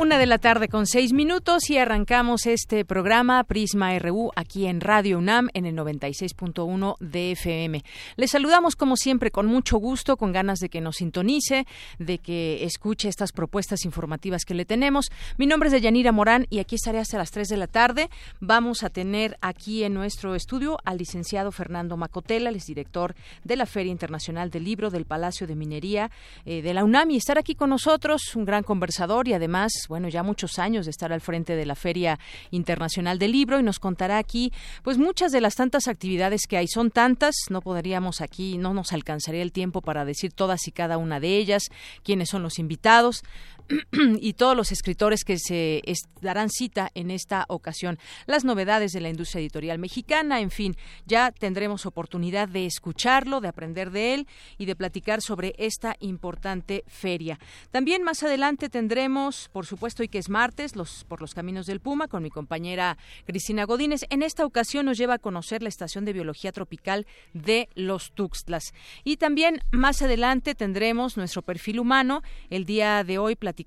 Una de la tarde con seis minutos y arrancamos este programa Prisma RU aquí en Radio UNAM en el 96.1 de FM. Les saludamos como siempre con mucho gusto, con ganas de que nos sintonice, de que escuche estas propuestas informativas que le tenemos. Mi nombre es Deyanira Morán y aquí estaré hasta las 3 de la tarde. Vamos a tener aquí en nuestro estudio al licenciado Fernando Macotela, el director de la Feria Internacional del Libro del Palacio de Minería eh, de la UNAM y estar aquí con nosotros, un gran conversador y además bueno, ya muchos años de estar al frente de la Feria Internacional del Libro y nos contará aquí, pues muchas de las tantas actividades que hay. Son tantas, no podríamos aquí, no nos alcanzaría el tiempo para decir todas y cada una de ellas, quiénes son los invitados. y todos los escritores que se darán cita en esta ocasión. Las novedades de la industria editorial mexicana, en fin, ya tendremos oportunidad de escucharlo, de aprender de él y de platicar sobre esta importante feria. También más adelante tendremos, por supuesto, y que es martes, los por los caminos del Puma con mi compañera Cristina Godínez. En esta ocasión nos lleva a conocer la estación de biología tropical de los Tuxtlas. Y también más adelante tendremos nuestro perfil humano. El día de hoy platicamos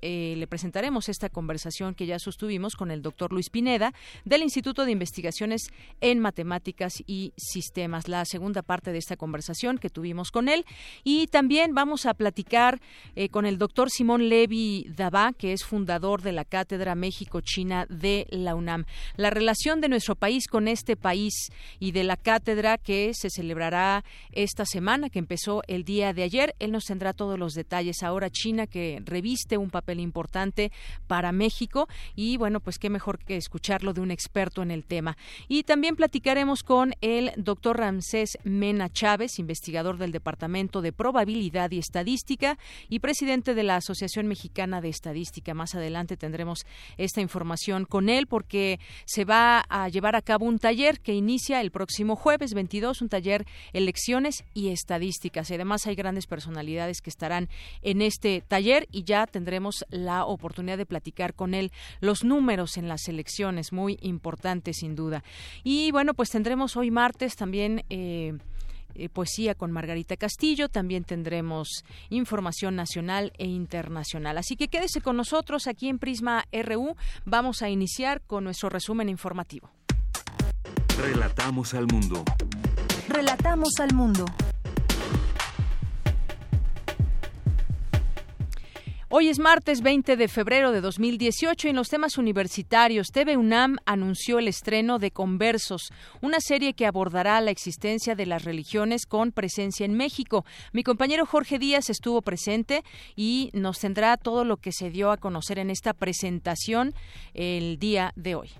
eh, le presentaremos esta conversación que ya sostuvimos con el doctor Luis Pineda del Instituto de Investigaciones en Matemáticas y Sistemas, la segunda parte de esta conversación que tuvimos con él. Y también vamos a platicar eh, con el doctor Simón Levi Dabá, que es fundador de la Cátedra México-China de la UNAM. La relación de nuestro país con este país y de la cátedra que se celebrará esta semana, que empezó el día de ayer. Él nos tendrá todos los detalles. Ahora China, que reviste un papel importante para México y bueno, pues qué mejor que escucharlo de un experto en el tema. Y también platicaremos con el doctor Ramsés Mena Chávez, investigador del Departamento de Probabilidad y Estadística y presidente de la Asociación Mexicana de Estadística. Más adelante tendremos esta información con él porque se va a llevar a cabo un taller que inicia el próximo jueves 22, un taller elecciones y estadísticas. además hay grandes personalidades que estarán en este taller y ya tendremos la oportunidad de platicar con él los números en las elecciones, muy importantes sin duda. Y bueno, pues tendremos hoy martes también. Eh, eh, poesía con Margarita Castillo, también tendremos información nacional e internacional. Así que quédese con nosotros aquí en Prisma RU. Vamos a iniciar con nuestro resumen informativo. Relatamos al mundo. Relatamos al mundo. Hoy es martes 20 de febrero de 2018 y en los temas universitarios TV UNAM anunció el estreno de Conversos, una serie que abordará la existencia de las religiones con presencia en México. Mi compañero Jorge Díaz estuvo presente y nos tendrá todo lo que se dio a conocer en esta presentación el día de hoy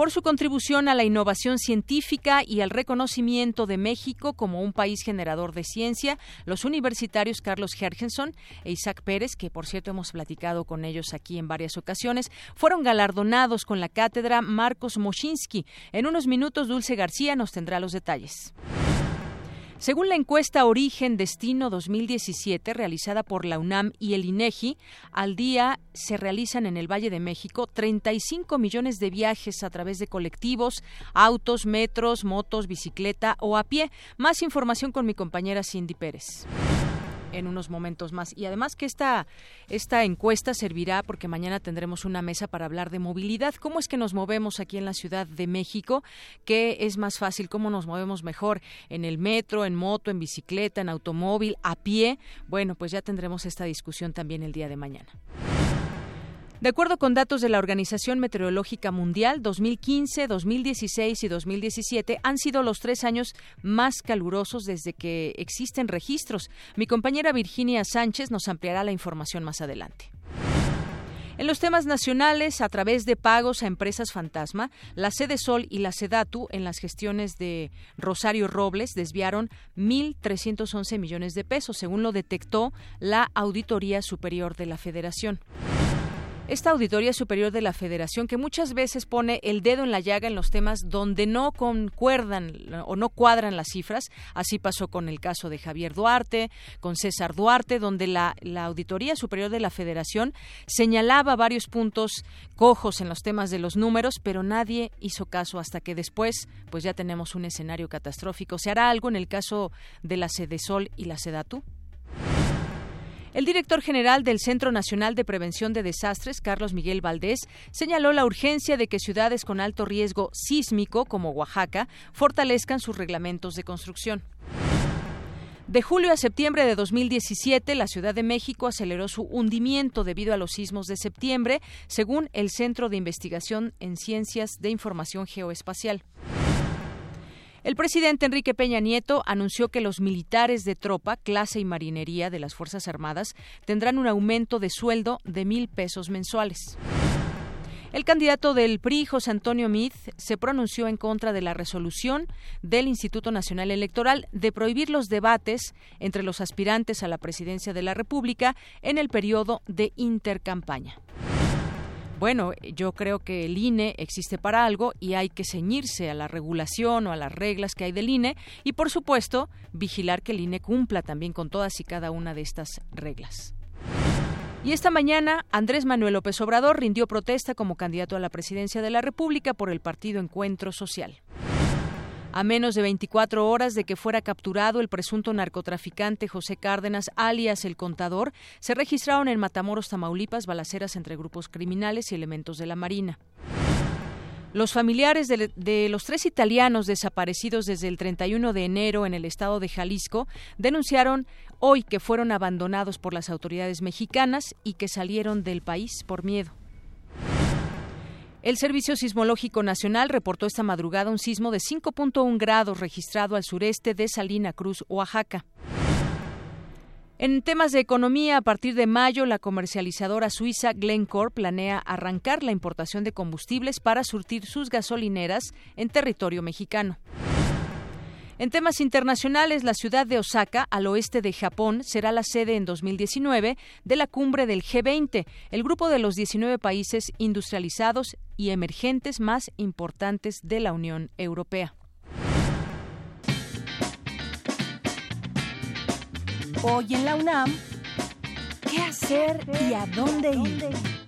por su contribución a la innovación científica y al reconocimiento de México como un país generador de ciencia, los universitarios Carlos Gergenson e Isaac Pérez, que por cierto hemos platicado con ellos aquí en varias ocasiones, fueron galardonados con la cátedra Marcos Moschinsky. En unos minutos, Dulce García nos tendrá los detalles. Según la encuesta Origen Destino 2017 realizada por la UNAM y el INEGI, al día se realizan en el Valle de México 35 millones de viajes a través de colectivos, autos, metros, motos, bicicleta o a pie. Más información con mi compañera Cindy Pérez en unos momentos más. Y además que esta, esta encuesta servirá porque mañana tendremos una mesa para hablar de movilidad. ¿Cómo es que nos movemos aquí en la Ciudad de México? ¿Qué es más fácil? ¿Cómo nos movemos mejor? ¿En el metro, en moto, en bicicleta, en automóvil, a pie? Bueno, pues ya tendremos esta discusión también el día de mañana. De acuerdo con datos de la Organización Meteorológica Mundial, 2015, 2016 y 2017 han sido los tres años más calurosos desde que existen registros. Mi compañera Virginia Sánchez nos ampliará la información más adelante. En los temas nacionales, a través de pagos a empresas fantasma, la Sede Sol y la Sedatu, en las gestiones de Rosario Robles, desviaron 1.311 millones de pesos, según lo detectó la Auditoría Superior de la Federación esta Auditoría Superior de la Federación que muchas veces pone el dedo en la llaga en los temas donde no concuerdan o no cuadran las cifras. Así pasó con el caso de Javier Duarte, con César Duarte, donde la, Auditoría Superior de la Federación señalaba varios puntos cojos en los temas de los números, pero nadie hizo caso hasta que después pues ya tenemos un escenario catastrófico. ¿Se hará algo en el caso de la Sedesol y la Sedatu? El director general del Centro Nacional de Prevención de Desastres, Carlos Miguel Valdés, señaló la urgencia de que ciudades con alto riesgo sísmico, como Oaxaca, fortalezcan sus reglamentos de construcción. De julio a septiembre de 2017, la Ciudad de México aceleró su hundimiento debido a los sismos de septiembre, según el Centro de Investigación en Ciencias de Información Geoespacial. El presidente Enrique Peña Nieto anunció que los militares de tropa, clase y marinería de las Fuerzas Armadas tendrán un aumento de sueldo de mil pesos mensuales. El candidato del PRI, José Antonio Mid, se pronunció en contra de la resolución del Instituto Nacional Electoral de prohibir los debates entre los aspirantes a la presidencia de la República en el periodo de intercampaña bueno, yo creo que el INE existe para algo y hay que ceñirse a la regulación o a las reglas que hay del INE y, por supuesto, vigilar que el INE cumpla también con todas y cada una de estas reglas. Y esta mañana, Andrés Manuel López Obrador rindió protesta como candidato a la presidencia de la República por el partido Encuentro Social. A menos de 24 horas de que fuera capturado el presunto narcotraficante José Cárdenas, alias El Contador, se registraron en Matamoros, Tamaulipas, balaceras entre grupos criminales y elementos de la Marina. Los familiares de, los tres italianos desaparecidos desde el 31 de enero en el estado de Jalisco denunciaron hoy que fueron abandonados por las autoridades mexicanas y que salieron del país por miedo. El Servicio Sismológico Nacional reportó esta madrugada un sismo de 5.1 grados registrado al sureste de Salina Cruz, Oaxaca. En temas de economía, a partir de mayo, la comercializadora suiza Glencore planea arrancar la importación de combustibles para surtir sus gasolineras en territorio mexicano. En temas internacionales, la ciudad de Osaka, al oeste de Japón, será la sede en 2019 de la cumbre del G20, el grupo de los 19 países industrializados y emergentes más importantes de la Unión Europea. Hoy en la UNAM, ¿qué hacer y a dónde ir?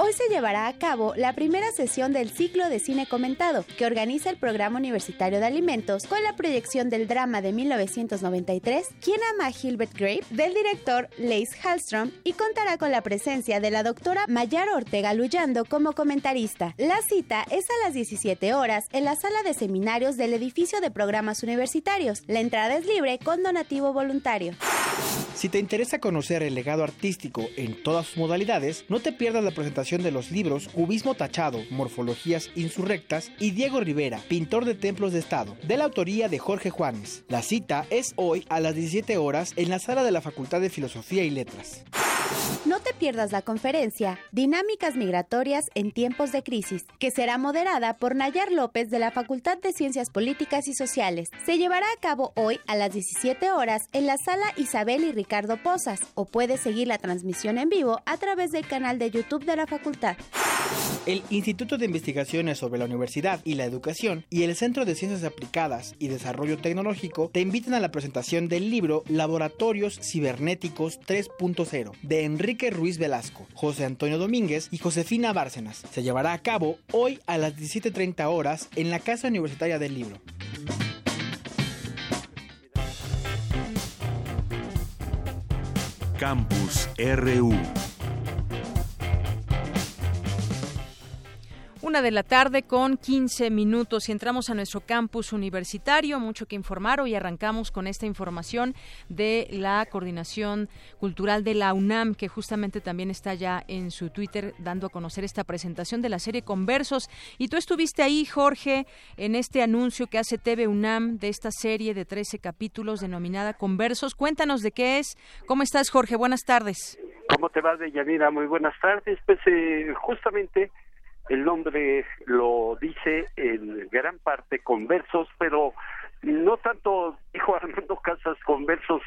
Hoy se llevará a cabo la primera sesión del ciclo de cine comentado que organiza el Programa Universitario de Alimentos con la proyección del drama de 1993 ¿Quién ama a Gilbert Grape? del director Lace Hallstrom y contará con la presencia de la doctora Mayara Ortega Luyando como comentarista. La cita es a las 17 horas en la sala de seminarios del edificio de programas universitarios. La entrada es libre con donativo voluntario. Si te interesa conocer el legado artístico en todas sus modalidades, no te pierdas la presentación de los libros Cubismo Tachado, Morfologías Insurrectas y Diego Rivera, pintor de templos de Estado, de la autoría de Jorge Juanes. La cita es hoy a las 17 horas en la sala de la Facultad de Filosofía y Letras. No te pierdas la conferencia Dinámicas Migratorias en Tiempos de Crisis, que será moderada por Nayar López de la Facultad de Ciencias Políticas y Sociales. Se llevará a cabo hoy a las 17 horas en la sala Isabel y Ricardo Pozas, o puedes seguir la transmisión en vivo a través del canal de YouTube de la facultad. El Instituto de Investigaciones sobre la Universidad y la Educación y el Centro de Ciencias Aplicadas y Desarrollo Tecnológico te invitan a la presentación del libro Laboratorios Cibernéticos 3.0 de Enrique Ruiz Velasco, José Antonio Domínguez y Josefina Bárcenas. Se llevará a cabo hoy a las 17.30 horas en la Casa Universitaria del Libro. Campus RU Una de la tarde con 15 minutos y entramos a nuestro campus universitario. Mucho que informar. Hoy arrancamos con esta información de la Coordinación Cultural de la UNAM, que justamente también está ya en su Twitter dando a conocer esta presentación de la serie Conversos. Y tú estuviste ahí, Jorge, en este anuncio que hace TV UNAM de esta serie de 13 capítulos denominada Conversos. Cuéntanos de qué es. ¿Cómo estás, Jorge? Buenas tardes. ¿Cómo te va, Deyanira? Muy buenas tardes. Pues eh, justamente el nombre lo dice en gran parte con versos, pero no tanto, dijo Armando Casas, con versos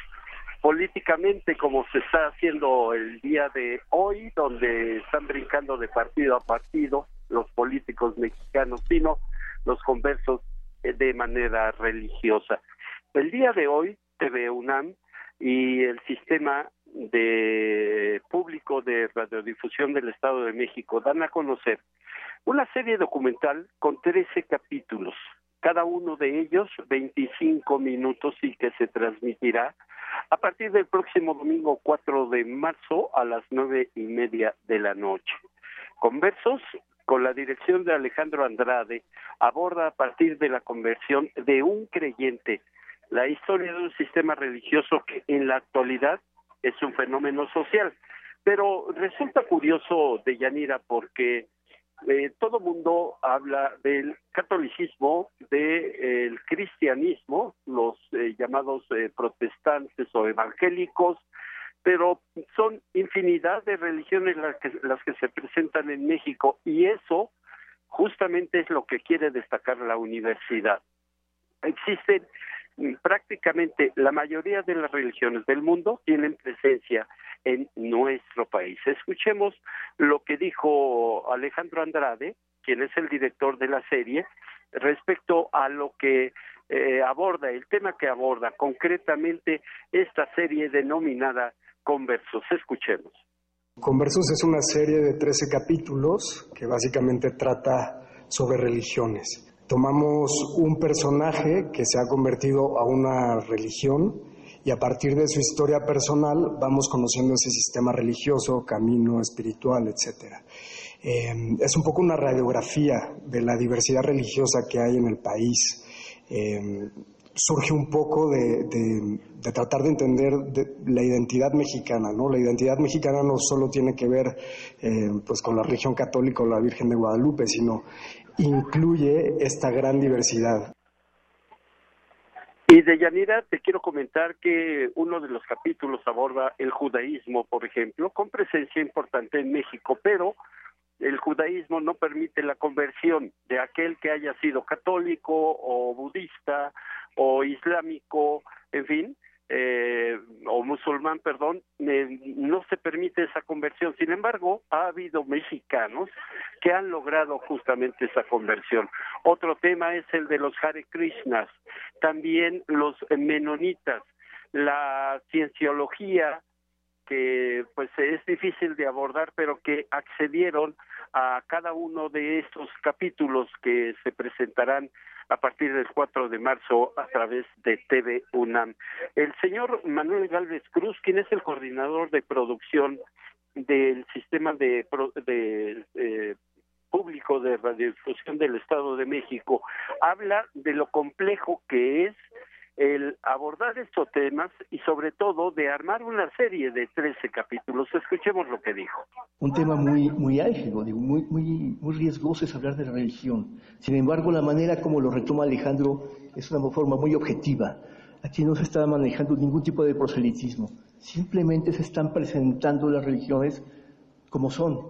políticamente como se está haciendo el día de hoy, donde están brincando de partido a partido los políticos mexicanos, sino los conversos eh, de manera religiosa. El día de hoy, TV UNAM y el sistema de público de radiodifusión del Estado de México dan a conocer una serie documental con 13 capítulos, cada uno de ellos 25 minutos y que se transmitirá a partir del próximo domingo 4 de marzo a las nueve y media de la noche. Conversos con la dirección de Alejandro Andrade aborda a partir de la conversión de un creyente la historia de un sistema religioso que en la actualidad es un fenómeno social. Pero resulta curioso de Yanira porque eh, todo mundo habla del catolicismo, del cristianismo, los eh, llamados eh, protestantes o evangélicos, pero son infinidad de religiones las que, las que se presentan en México y eso justamente es lo que quiere destacar la universidad. Existen prácticamente la mayoría de las religiones del mundo tienen presencia en nuestro país. Escuchemos lo que dijo Alejandro Andrade, quien es el director de la serie, respecto a lo que eh, aborda, el tema que aborda concretamente esta serie denominada Conversos. Escuchemos. Conversos es una serie de 13 capítulos que básicamente trata sobre religiones. Tomamos un personaje que se ha convertido a una religión y a partir de su historia personal vamos conociendo ese sistema religioso, camino espiritual, etc. Eh, es un poco una radiografía de la diversidad religiosa que hay en el país. Eh, surge un poco de, tratar de entender la identidad mexicana, ¿no? La identidad mexicana no solo tiene que ver eh, pues con la religión católica o la Virgen de Guadalupe, sino incluye esta gran diversidad. Y de Yanira te quiero comentar que uno de los capítulos aborda el judaísmo, por ejemplo, con presencia importante en México, pero el judaísmo no permite la conversión de aquel que haya sido católico o budista o islámico, en fin, eh, o musulmán, perdón, eh, no se permite esa conversión. Sin embargo, ha habido mexicanos que han logrado justamente esa conversión. Otro tema es el de los Hare Krishnas, también los menonitas, la cienciología que pues es difícil de abordar, pero que accedieron a cada uno de estos capítulos que se presentarán a partir del 4 de marzo a través de TV UNAM. El señor Manuel Galvez Cruz, quien es el coordinador de producción del sistema de, de eh, público de radiodifusión del Estado de México, habla de lo complejo que es el abordar estos temas y sobre todo de armar una serie de 13 capítulos. Escuchemos lo que dijo. Un tema muy, muy álgido, muy, muy, muy riesgoso es hablar de la religión. Sin embargo, la manera como lo retoma Alejandro es una forma muy objetiva. Aquí no se está manejando ningún tipo de proselitismo. Simplemente se están presentando las religiones como son.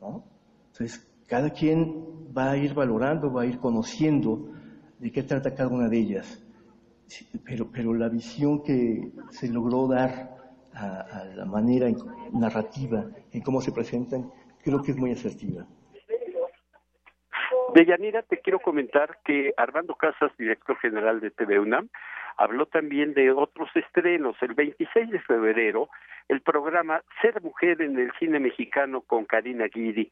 ¿no? Entonces, cada quien va a ir valorando, va a ir conociendo de qué trata cada una de ellas pero, pero la visión que se logró dar a, la manera narrativa en cómo se presentan, creo que es muy asertiva. Deyanira, te quiero comentar que Armando Casas, director general de TV UNAM, habló también de otros estrenos. El 26 de febrero, el programa Ser Mujer en el Cine Mexicano con Karina Guidi,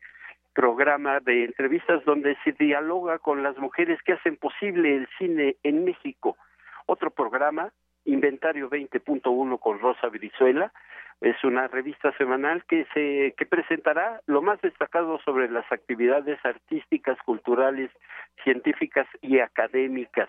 programa de entrevistas donde se dialoga con las mujeres que hacen posible el cine en México. Otro programa, Inventario 20.1 con Rosa Brizuela, es una revista semanal que se que presentará lo más destacado sobre las actividades artísticas, culturales, científicas y académicas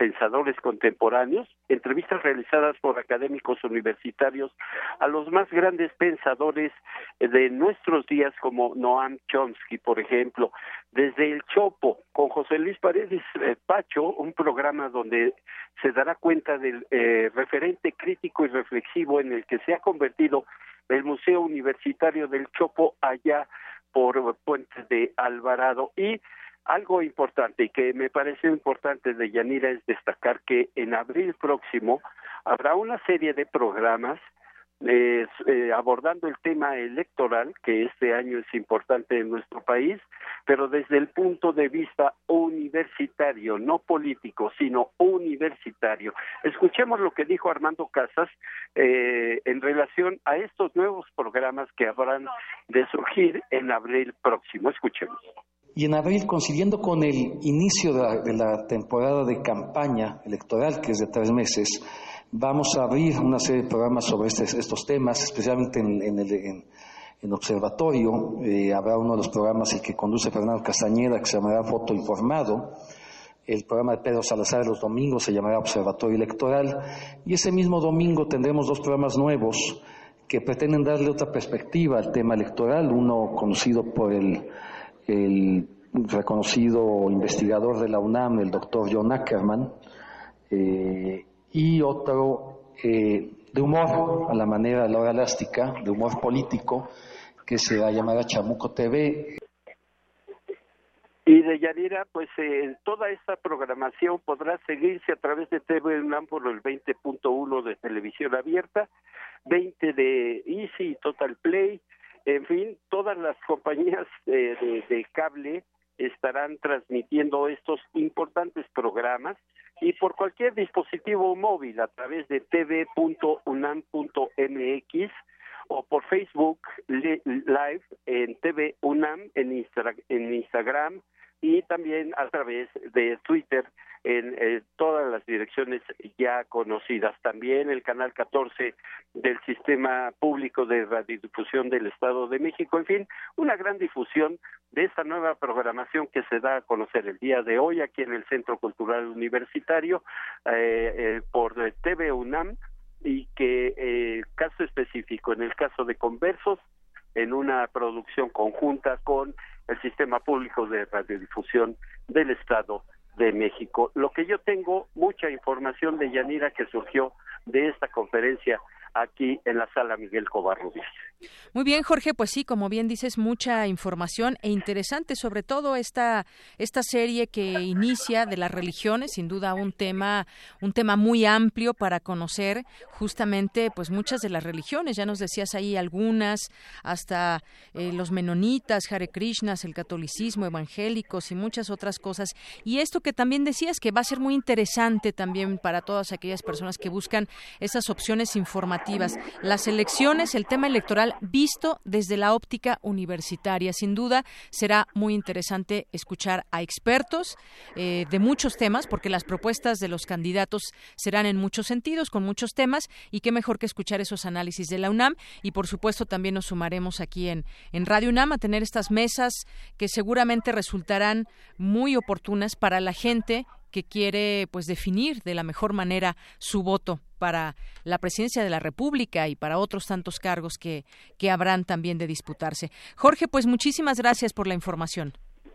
pensadores contemporáneos, entrevistas realizadas por académicos universitarios a los más grandes pensadores de nuestros días como Noam Chomsky, por ejemplo, desde El Chopo, con José Luis Paredes eh, Pacho, un programa donde se dará cuenta del eh, referente crítico y reflexivo en el que se ha convertido el Museo Universitario del Chopo allá por Puente de Alvarado. Y algo importante y que me parece importante de Yanira es destacar que en abril próximo habrá una serie de programas eh, abordando el tema electoral, que este año es importante en nuestro país, pero desde el punto de vista universitario, no político, sino universitario. Escuchemos lo que dijo Armando Casas eh, en relación a estos nuevos programas que habrán de surgir en abril próximo. Escuchemos. Y en abril, coincidiendo con el inicio de la, temporada de campaña electoral, que es de tres meses, vamos a abrir una serie de programas sobre este, estos temas, especialmente en, el observatorio. Eh, habrá uno de los programas que conduce Fernando Castañeda, que se llamará Voto Informado. El programa de Pedro Salazar los domingos se llamará Observatorio Electoral. Y ese mismo domingo tendremos dos programas nuevos que pretenden darle otra perspectiva al tema electoral. Uno conocido por el el reconocido investigador de la UNAM, el doctor John Ackerman, eh, y otro eh, de humor, a la manera de la hora elástica, de humor político, que se va a llamar Chamuco TV. Y de Yanira, pues eh, toda esta programación podrá seguirse a través de TV UNAM por el 20.1 de televisión abierta, 20 de Easy Total Play, en fin, todas las compañías de, cable estarán transmitiendo estos importantes programas y por cualquier dispositivo móvil a través de tv.unam.mx o por Facebook Live en TV UNAM en Instagram y también a través de Twitter en eh, todas las direcciones ya conocidas. También el canal 14 del Sistema Público de Radiodifusión del Estado de México. En fin, una gran difusión de esta nueva programación que se da a conocer el día de hoy aquí en el Centro Cultural Universitario eh, eh, por TV UNAM y que caso específico, en el caso de Conversos, en una producción conjunta con el Sistema Público de Radiodifusión del Estado de México. Lo que yo tengo, mucha información de Yanira que surgió de esta conferencia aquí en la sala Miguel Covarrubias. Muy bien, Jorge, pues sí, como bien dices, mucha información e interesante, sobre todo esta, esta serie que inicia de las religiones, sin duda un tema, un tema muy amplio para conocer justamente pues muchas de las religiones, ya nos decías ahí algunas, hasta eh, los menonitas, Hare Krishnas, el catolicismo, evangélicos y muchas otras cosas. Y esto que también decías que va a ser muy interesante también para todas aquellas personas que buscan esas opciones informativas. Las elecciones, el tema electoral visto desde la óptica universitaria. Sin duda será muy interesante escuchar a expertos eh, de muchos temas, porque las propuestas de los candidatos serán en muchos sentidos, con muchos temas, y qué mejor que escuchar esos análisis de la UNAM. Y por supuesto también nos sumaremos aquí en, en Radio UNAM a tener estas mesas que seguramente resultarán muy oportunas para la gente que quiere pues definir de la mejor manera su voto para la presidencia de la República y para otros tantos cargos que, que habrán también de disputarse. Jorge, pues muchísimas gracias por la información.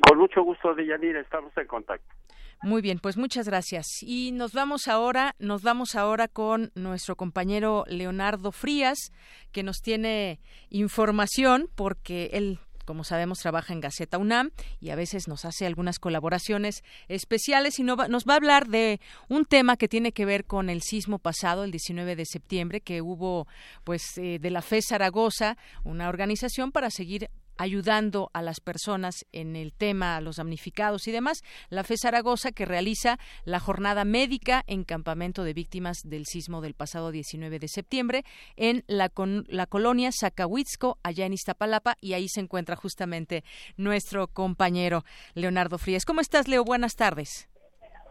Con mucho gusto, Deyanira, estamos en contacto. Muy bien, pues muchas gracias. Y nos vamos ahora, nos vamos ahora con nuestro compañero Leonardo Frías, que nos tiene información porque él como sabemos, trabaja en Gaceta UNAM y a veces nos hace algunas colaboraciones especiales y nos va a hablar de un tema que tiene que ver con el sismo pasado, el 19 de septiembre, que hubo pues eh, de la FE Zaragoza, una organización para seguir ayudando a las personas en el tema, a los damnificados y demás. La FE Zaragoza que realiza la jornada médica en campamento de víctimas del sismo del pasado 19 de septiembre en la, la colonia Zacahuitzco, allá en Iztapalapa, y ahí se encuentra justamente nuestro compañero Leonardo Frías. ¿Cómo estás, Leo? Buenas tardes.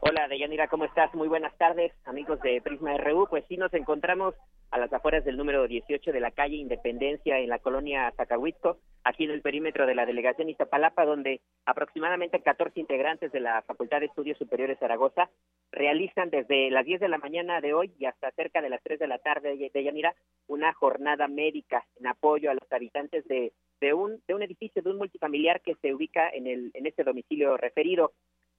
Hola, Deyanira, ¿cómo estás? Muy buenas tardes, amigos de Prisma RU. Pues sí, nos encontramos a las afueras del número 18 de la calle Independencia en la colonia Zacahuitco, aquí en el perímetro de la delegación Iztapalapa, donde aproximadamente 14 integrantes de la Facultad de Estudios Superiores Zaragoza realizan desde las 10 de la mañana de hoy y hasta cerca de las 3 de la tarde de Yanira una jornada médica en apoyo a los habitantes de, de, un, de un edificio, de un multifamiliar que se ubica en, el, en este domicilio referido.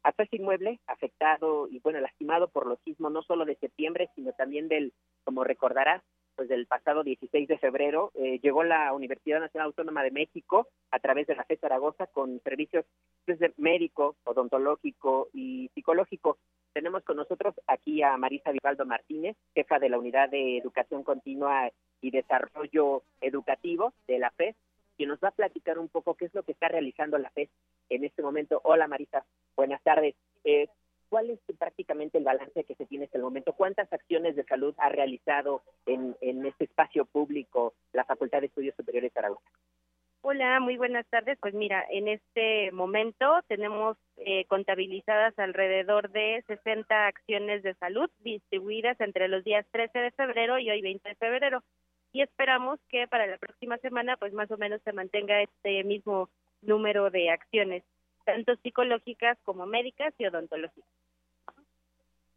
Hasta ese inmueble afectado y bueno, lastimado por los sismos no solo de septiembre, sino también del, como recordarás, pues del pasado 16 de febrero, eh, llegó la Universidad Nacional Autónoma de México a través de la FE Zaragoza con servicios desde pues, médico, odontológico y psicológico. Tenemos con nosotros aquí a Marisa Vivaldo Martínez, jefa de la Unidad de Educación Continua y Desarrollo Educativo de la FES, quien nos va a platicar un poco qué es lo que está realizando la FES en este momento. Hola Marisa, buenas tardes. Eh, ¿Cuál es prácticamente el balance que se tiene hasta el momento? ¿Cuántas acciones de salud ha realizado en, en este espacio público la Facultad de Estudios Superiores de? Hola, muy buenas tardes. Pues mira, en este momento tenemos eh, contabilizadas alrededor de 60 acciones de salud distribuidas entre los días 13 de febrero y hoy 20 de febrero. Y esperamos que para la próxima semana, pues más o menos se mantenga este mismo número de acciones, tanto psicológicas como médicas y odontológicas.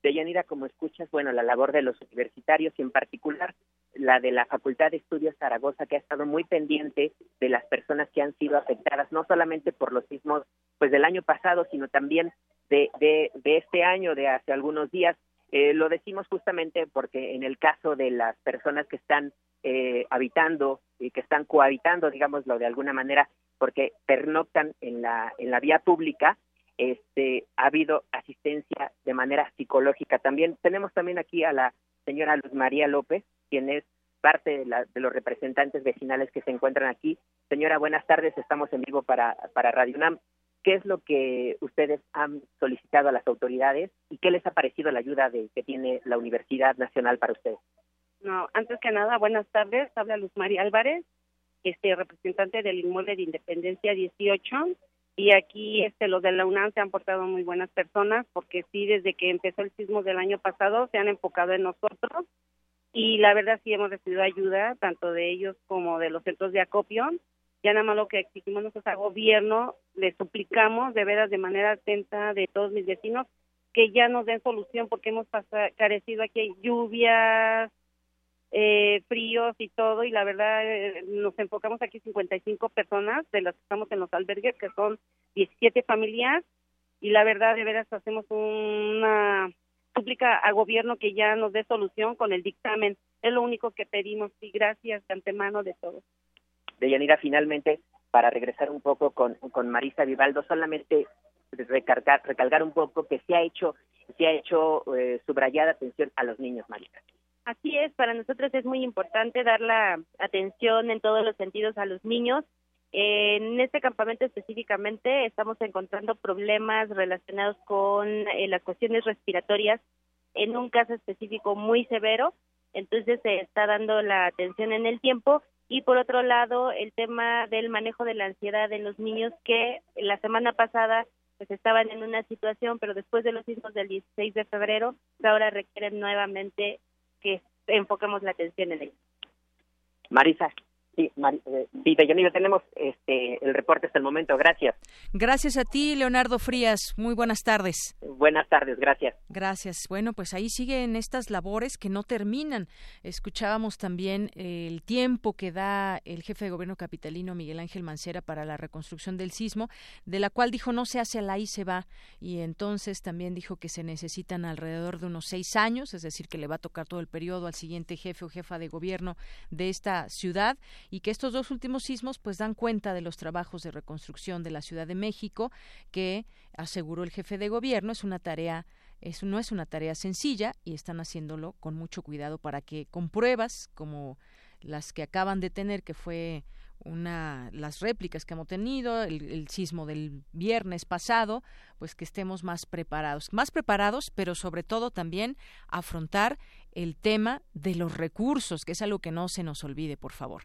Deyanira, como escuchas, bueno, la labor de los universitarios y en particular la de la Facultad de Estudios Zaragoza, que ha estado muy pendiente de las personas que han sido afectadas, no solamente por los sismos pues del año pasado, sino también de, de, de este año, de hace algunos días. Eh, lo decimos justamente porque en el caso de las personas que están eh, habitando y que están cohabitando, digámoslo de alguna manera, porque pernoctan en la, en la vía pública, este, ha habido asistencia de manera psicológica. También tenemos también aquí a la señora Luz María López, quien es parte de, la, de, los representantes vecinales que se encuentran aquí. Señora, buenas tardes, estamos en vivo para, para Radio UNAM. ¿Qué es lo que ustedes han solicitado a las autoridades y qué les ha parecido la ayuda de, que tiene la Universidad Nacional para ustedes? No, antes que nada, buenas tardes. Habla Luz María Álvarez, este representante del inmueble de Independencia 18 y aquí este los de la UNAM se han portado muy buenas personas porque sí desde que empezó el sismo del año pasado se han enfocado en nosotros y la verdad sí hemos recibido ayuda tanto de ellos como de los centros de acopio ya nada más lo que exigimos nosotros al gobierno le suplicamos de veras de manera atenta de todos mis vecinos que ya nos den solución porque hemos pasado, carecido aquí hay lluvias eh, fríos y todo, y la verdad eh, nos enfocamos aquí 55 personas de las que estamos en los albergues, que son 17 familias, y la verdad de veras hacemos una súplica al gobierno que ya nos dé solución con el dictamen. Es lo único que pedimos y gracias de antemano de todos. Deyanira, finalmente, para regresar un poco con, con Marisa Vivaldo, solamente recargar, recalcar un poco que se ha hecho, se ha hecho eh, subrayada atención a los niños, Marisa. Así es, para nosotros es muy importante dar la atención en todos los sentidos a los niños. En este campamento específicamente estamos encontrando problemas relacionados con eh, las cuestiones respiratorias en un caso específico muy severo, entonces se está dando la atención en el tiempo y por otro lado el tema del manejo de la ansiedad en los niños que la semana pasada pues estaban en una situación, pero después de los sismos del 16 de febrero, ahora requieren nuevamente que enfoquemos la atención en ello. Marisa, Sí, eh, sí, tenemos este, el reporte hasta el momento. Gracias. Gracias a ti, Leonardo Frías. Muy buenas tardes. Buenas tardes, gracias. Gracias. Bueno, pues ahí siguen estas labores que no terminan. Escuchábamos también el tiempo que da el jefe de gobierno capitalino, Miguel Ángel Mancera, para la reconstrucción del sismo, de la cual dijo no se hace la y se va. Y entonces también dijo que se necesitan alrededor de unos seis años, es decir, que le va a tocar todo el periodo al siguiente jefe o jefa de gobierno de esta ciudad y que estos dos últimos sismos pues dan cuenta de los trabajos de reconstrucción de la Ciudad de México que aseguró el jefe de gobierno es una tarea es, no es una tarea sencilla y están haciéndolo con mucho cuidado para que con pruebas como las que acaban de tener que fue una las réplicas que hemos tenido el, el, sismo del viernes pasado pues que estemos más preparados más preparados pero sobre todo también afrontar el tema de los recursos que es algo que no se nos olvide por favor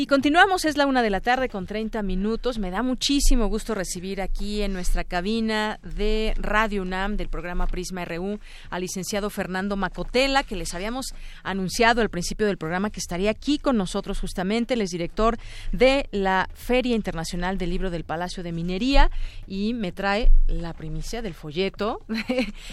Y continuamos, es la una de la tarde con 30 minutos. Me da muchísimo gusto recibir aquí en nuestra cabina de Radio UNAM del programa Prisma RU al licenciado Fernando Macotela, que les habíamos anunciado al principio del programa que estaría aquí con nosotros justamente. Él es director de la Feria Internacional del Libro del Palacio de Minería y me trae la primicia del folleto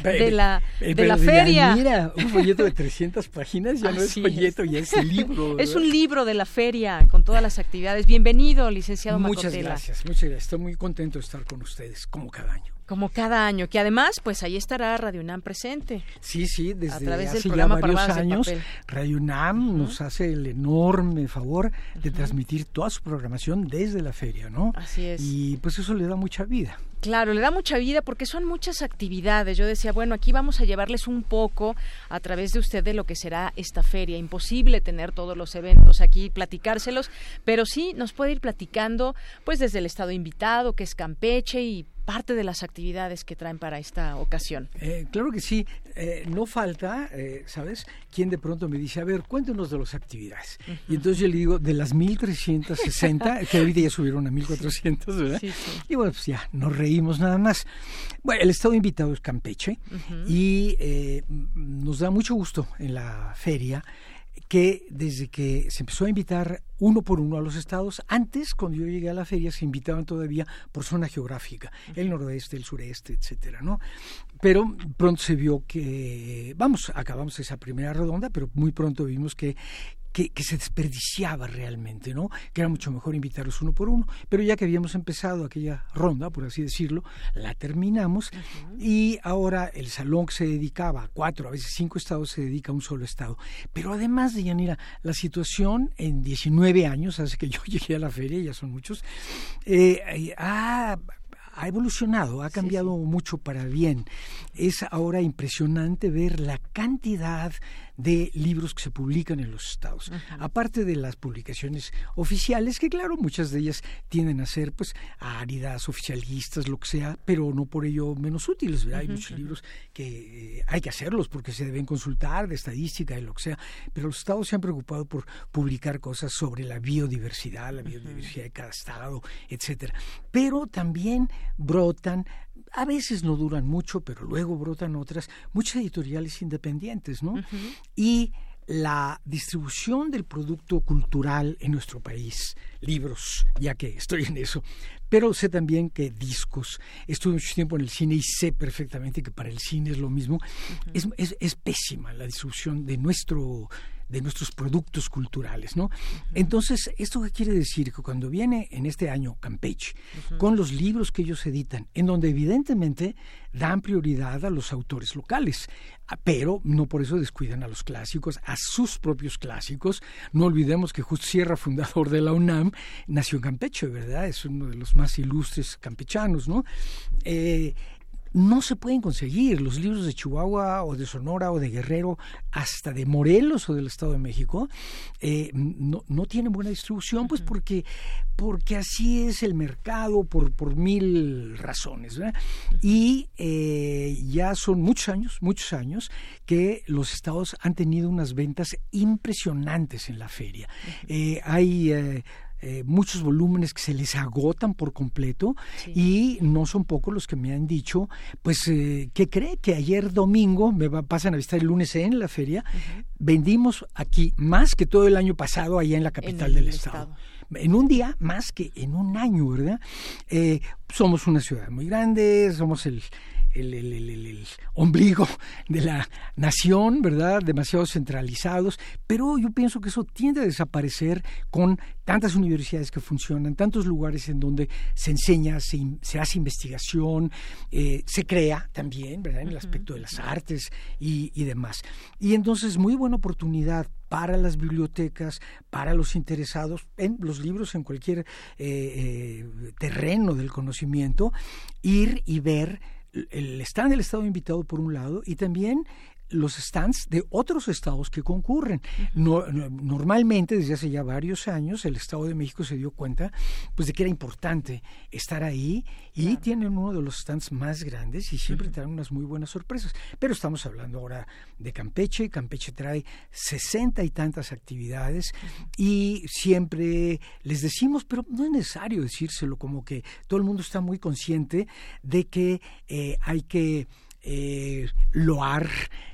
de, la, de la feria. Mira, un folleto de 300 páginas ya no es folleto, ya es libro. Es un libro de la feria con todas las actividades. Bienvenido, licenciado Muchas gracias, muchas gracias. Estoy muy contento de estar con ustedes, como cada año. Como cada año, que además, pues ahí estará Radio UNAM presente. Sí, sí, desde a través hace ya varios años, Radio UNAM nos hace el enorme favor de transmitir toda su programación desde la feria, ¿no? Así es. Y pues eso le da mucha vida. Claro, le da mucha vida porque son muchas actividades. Yo decía, bueno, aquí vamos a llevarles un poco a través de usted de lo que será esta feria. Imposible tener todos los eventos aquí, platicárselos, pero sí nos puede ir platicando, pues desde el estado invitado, que es Campeche, y parte de las actividades que traen para esta ocasión. Eh, claro que sí, eh, no falta, eh, ¿sabes? Quien de pronto me dice, a ver, cuéntenos de las actividades. Y entonces yo le digo, de las 1360, que ahorita ya subieron a 1400, ¿verdad? Sí, sí. Y bueno, pues ya, nos reímos nada más. Bueno, el estado invitado es Campeche y nos da mucho gusto en la feria que desde que se empezó a invitar uno por uno a los estados, antes cuando yo llegué a la feria se invitaban todavía por zona geográfica, el noroeste, el sureste, etcétera, ¿no? Pero pronto se vio que, vamos, acabamos esa primera redonda, pero muy pronto vimos que que, se desperdiciaba realmente, ¿no? Que era mucho mejor invitarlos uno por uno. Pero ya que habíamos empezado aquella ronda, por así decirlo, la terminamos y ahora el salón que se dedicaba a cuatro, a veces cinco estados, se dedica a un solo estado. Pero además de Yanira, la situación en 19 años, hace que yo llegué a la feria, ya son muchos, eh, eh, ha ha evolucionado, ha cambiado mucho para bien. Es ahora impresionante ver la cantidad de libros que se publican en los estados. Aparte de las publicaciones oficiales, que claro, muchas de ellas tienden a ser pues áridas, oficialistas, lo que sea, pero no por ello menos útiles. Hay muchos libros que eh, hay que hacerlos porque se deben consultar de estadística y lo que sea, pero los estados se han preocupado por publicar cosas sobre la biodiversidad, la biodiversidad de cada estado, etcétera. Pero también brotan a veces no duran mucho, pero luego brotan otras, muchas editoriales independientes, ¿no? Y la distribución del producto cultural en nuestro país, libros, ya que estoy en eso, pero sé también que discos, estuve mucho tiempo en el cine y sé perfectamente que para el cine es lo mismo, es, es, pésima la distribución de nuestro de nuestros productos culturales, ¿no? Entonces, ¿esto qué quiere decir? Que cuando viene en este año Campeche, con los libros que ellos editan, en donde evidentemente dan prioridad a los autores locales, ah, pero no por eso descuidan a los clásicos, a sus propios clásicos. No olvidemos que Justo Sierra, fundador de la UNAM, nació en Campeche, ¿verdad? Es uno de los más ilustres campechanos, ¿no? Eh, no se pueden conseguir. Los libros de Chihuahua o de Sonora o de Guerrero, hasta de Morelos o del Estado de México, eh, no, no, tienen buena distribución, pues porque, porque así es el mercado por, por mil razones. Y eh, ya son muchos años, muchos años que los estados han tenido unas ventas impresionantes en la feria. Eh, hay eh, muchos volúmenes que se les agotan por completo y no son pocos los que me han dicho, pues, eh, ¿qué cree? Que ayer domingo, me pasan a visitar el lunes en la feria, vendimos aquí más que todo el año pasado allá en la capital del estado. En un día más que en un año, ¿verdad? Eh, somos una ciudad muy grande, somos el el, ombligo de la nación, ¿verdad? Demasiado centralizados, pero yo pienso que eso tiende a desaparecer con tantas universidades que funcionan, tantos lugares en donde se enseña, se, hace investigación, eh, se crea también, ¿verdad? En el aspecto de las artes y, y demás. Y entonces, muy buena oportunidad para las bibliotecas, para los interesados en los libros, en cualquier eh, eh, terreno del conocimiento, ir y ver el stand del Estado invitado por un lado y también los stands de otros estados que concurren. normalmente, desde hace ya varios años, el Estado de México se dio cuenta pues, de que era importante estar ahí y tienen uno de los stands más grandes y siempre traen unas muy buenas sorpresas. Pero estamos hablando ahora de Campeche. Campeche trae sesenta y tantas actividades y siempre les decimos, pero no es necesario decírselo, como que todo el mundo está muy consciente de que eh, hay que eh, loar,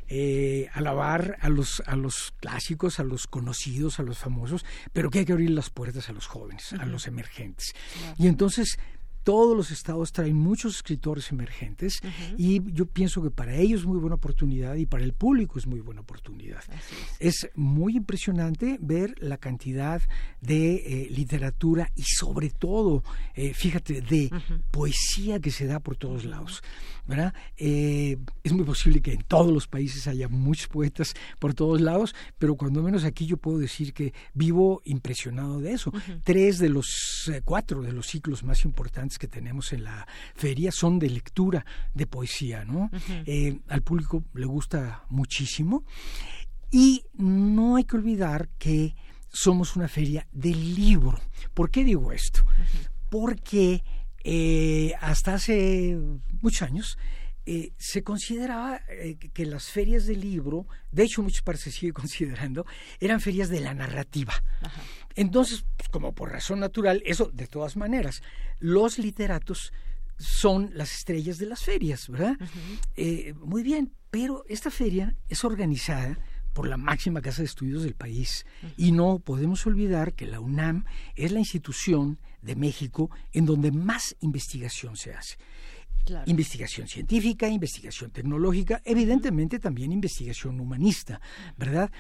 eh, alabar a los, a los clásicos, a los conocidos, a los famosos, pero que hay que abrir las puertas a los jóvenes, a los emergentes. Y entonces todos los estados traen muchos escritores emergentes y yo pienso que para ellos es muy buena oportunidad y para el público es muy buena oportunidad. Es. muy impresionante ver la cantidad de eh, literatura y sobre todo, eh, fíjate, de poesía que se da por todos lados. ¿verdad? Eh, es muy posible que en todos los países haya muchos poetas por todos lados, pero cuando menos aquí yo puedo decir que vivo impresionado de eso. Tres de los cuatro de los ciclos más importantes que tenemos en la feria son de lectura de poesía, ¿no? Eh, al público le gusta muchísimo y no hay que olvidar que somos una feria del libro. ¿Por qué digo esto? Porque eh, hasta hace muchos años eh, se consideraba que las ferias del libro, de hecho muchos parece sigue considerando, eran ferias de la narrativa. Entonces, pues, como por razón natural, eso de todas maneras, los literatos son las estrellas de las ferias, ¿verdad? Eh, muy bien, pero esta feria es organizada por la máxima casa de estudios del país y no podemos olvidar que la UNAM es la institución de México en donde más investigación se hace. Investigación científica, investigación tecnológica, evidentemente también investigación humanista, ¿verdad?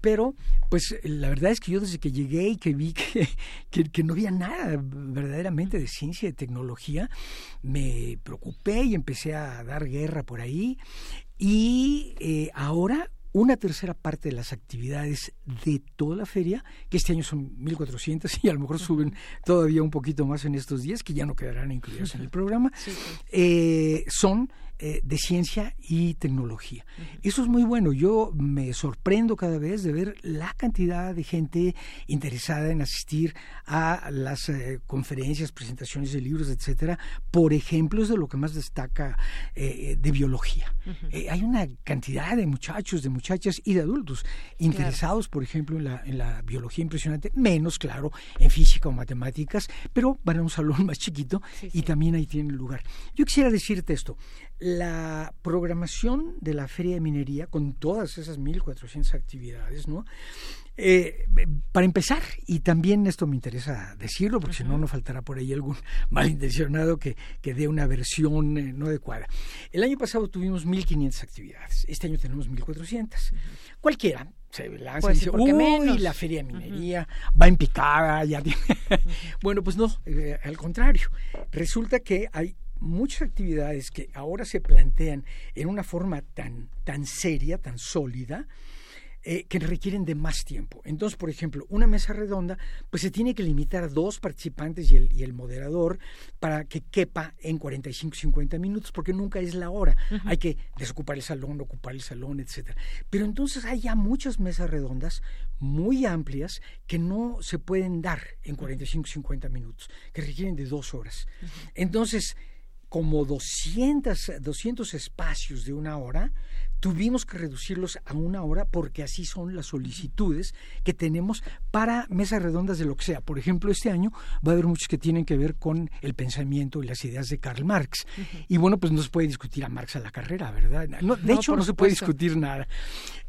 Pero, pues la verdad es que yo desde que llegué y que vi que, que, no había nada verdaderamente de ciencia y de tecnología, me preocupé y empecé a dar guerra por ahí. Y eh, ahora una tercera parte de las actividades de toda la feria, que este año son 1.400 y a lo mejor suben todavía un poquito más en estos días, que ya no quedarán incluidas en el programa, eh, son eh, de ciencia y tecnología. Eso es muy bueno. Yo me sorprendo cada vez de ver la cantidad de gente interesada en asistir a las eh, conferencias, presentaciones de libros, etcétera. Por ejemplo, es de lo que más destaca eh, de biología. hay una cantidad de muchachos, de muchachas y de adultos interesados, por ejemplo, en la, en la biología impresionante, menos, claro, en física o matemáticas, pero van a un salón más chiquito y también ahí tienen lugar. Yo quisiera decirte esto la programación de la Feria de Minería, con todas esas 1.400 actividades, ¿no? Eh, para empezar, y también esto me interesa decirlo, porque si no, no faltará por ahí algún malintencionado que, que dé una versión eh, no adecuada. El año pasado tuvimos 1.500 actividades, este año tenemos 1.400. Cualquiera se lanza y pues dice, uy, la feria de minería va en picada, ya bueno, pues no, eh, al contrario. Resulta que hay muchas actividades que ahora se plantean en una forma tan, tan seria, tan sólida, eh, que requieren de más tiempo. Entonces, por ejemplo, una mesa redonda, pues se tiene que limitar a dos participantes y el, y el moderador para que quepa en 45, 50 minutos, porque nunca es la hora. Hay que desocupar el salón, ocupar el salón, etcétera. Pero entonces hay ya muchas mesas redondas muy amplias que no se pueden dar en 45, 50 minutos, que requieren de dos horas. Entonces, como 200, 200 espacios de una hora, tuvimos que reducirlos a una hora porque así son las solicitudes que tenemos para mesas redondas de lo que sea. Por ejemplo, este año va a haber muchos que tienen que ver con el pensamiento y las ideas de Karl Marx. Y bueno, pues no se puede discutir a Marx a la carrera, ¿verdad? de hecho, no se puede discutir nada.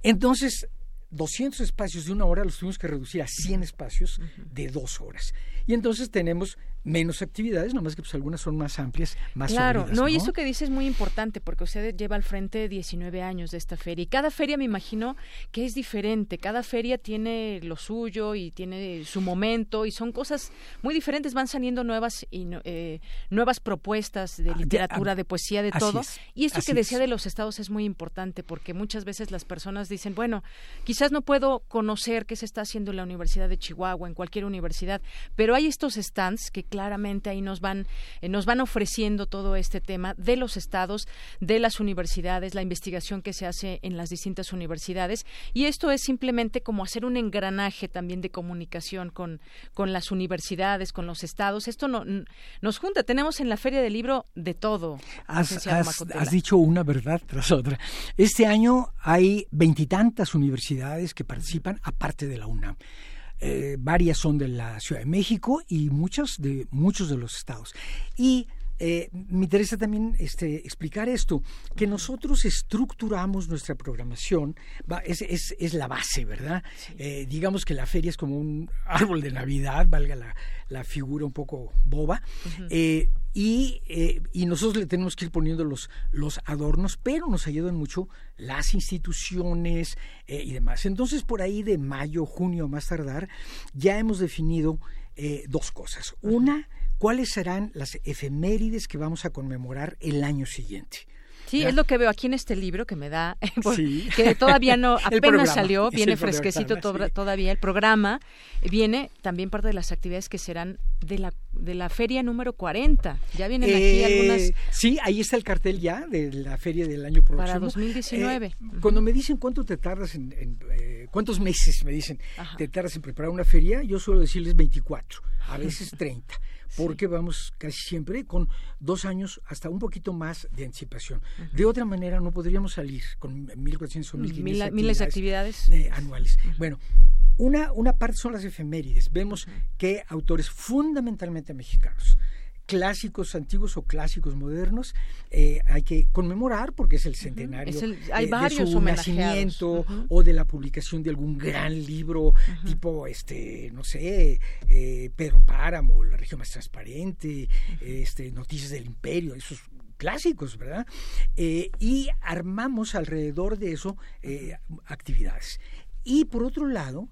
Entonces, 200 espacios de una hora los tuvimos que reducir a 100 espacios de dos horas. Y entonces tenemos menos actividades, nomás que pues algunas son más amplias, más Claro, no, y eso que dice es muy importante porque usted lleva al frente 19 años de esta feria y cada feria me imagino que es diferente, cada feria tiene lo suyo y tiene su momento y son cosas muy diferentes, van saliendo nuevas y eh, nuevas propuestas de ah, literatura, de poesía, de todo. y esto que decía de los estados es muy importante porque muchas veces las personas dicen, bueno, quizás no puedo conocer qué se está haciendo en la Universidad de Chihuahua, en cualquier universidad, pero hay estos stands que claramente ahí nos van, eh, nos van ofreciendo todo este tema de los estados, de las universidades, la investigación que se hace en las distintas universidades. Y esto es simplemente como hacer un engranaje también de comunicación con, con las universidades, con los estados. Esto no, nos junta. Tenemos en la Feria del Libro de todo. Has, has dicho una verdad tras otra. Este año hay veintitantas universidades que participan, aparte de la UNAM. Eh, varias son de la Ciudad de México y muchas de muchos de los estados. Y eh, me interesa también este, explicar esto, que nosotros estructuramos nuestra programación, es, es, es, la base, ¿verdad? Eh, digamos que la feria es como un árbol de Navidad, valga la, la figura un poco boba, eh, y, y, nosotros le tenemos que ir poniendo los, los adornos, pero nos ayudan mucho las instituciones y demás. Entonces, por ahí de mayo, junio, más tardar, ya hemos definido dos cosas. Una, cuáles serán las efemérides que vamos a conmemorar el año siguiente. Sí, es lo que veo aquí en este libro que me da, que todavía no, apenas salió, viene fresquecito todavía el programa, viene también parte de las actividades que serán de la de la feria número 40. Ya vienen aquí eh, algunas. Sí, ahí está el cartel ya de la feria del año próximo. Para 2019. Eh, cuando me dicen cuánto te tardas en, eh, cuántos meses me dicen te tardas en preparar una feria, yo suelo decirles 24, a veces 30 porque vamos casi siempre con dos años hasta un poquito más de anticipación. De otra manera no podríamos salir con 1.400 o 1.500 miles de actividades eh, anuales. Bueno, una, una parte son las efemérides. Vemos que autores fundamentalmente mexicanos clásicos antiguos o clásicos modernos eh, hay que conmemorar porque es el centenario de su nacimiento o de la publicación de algún gran libro tipo este no sé eh, Pedro Páramo la región más transparente este noticias del imperio esos clásicos, ¿verdad? Eh, y armamos alrededor de eso actividades. Y por otro lado,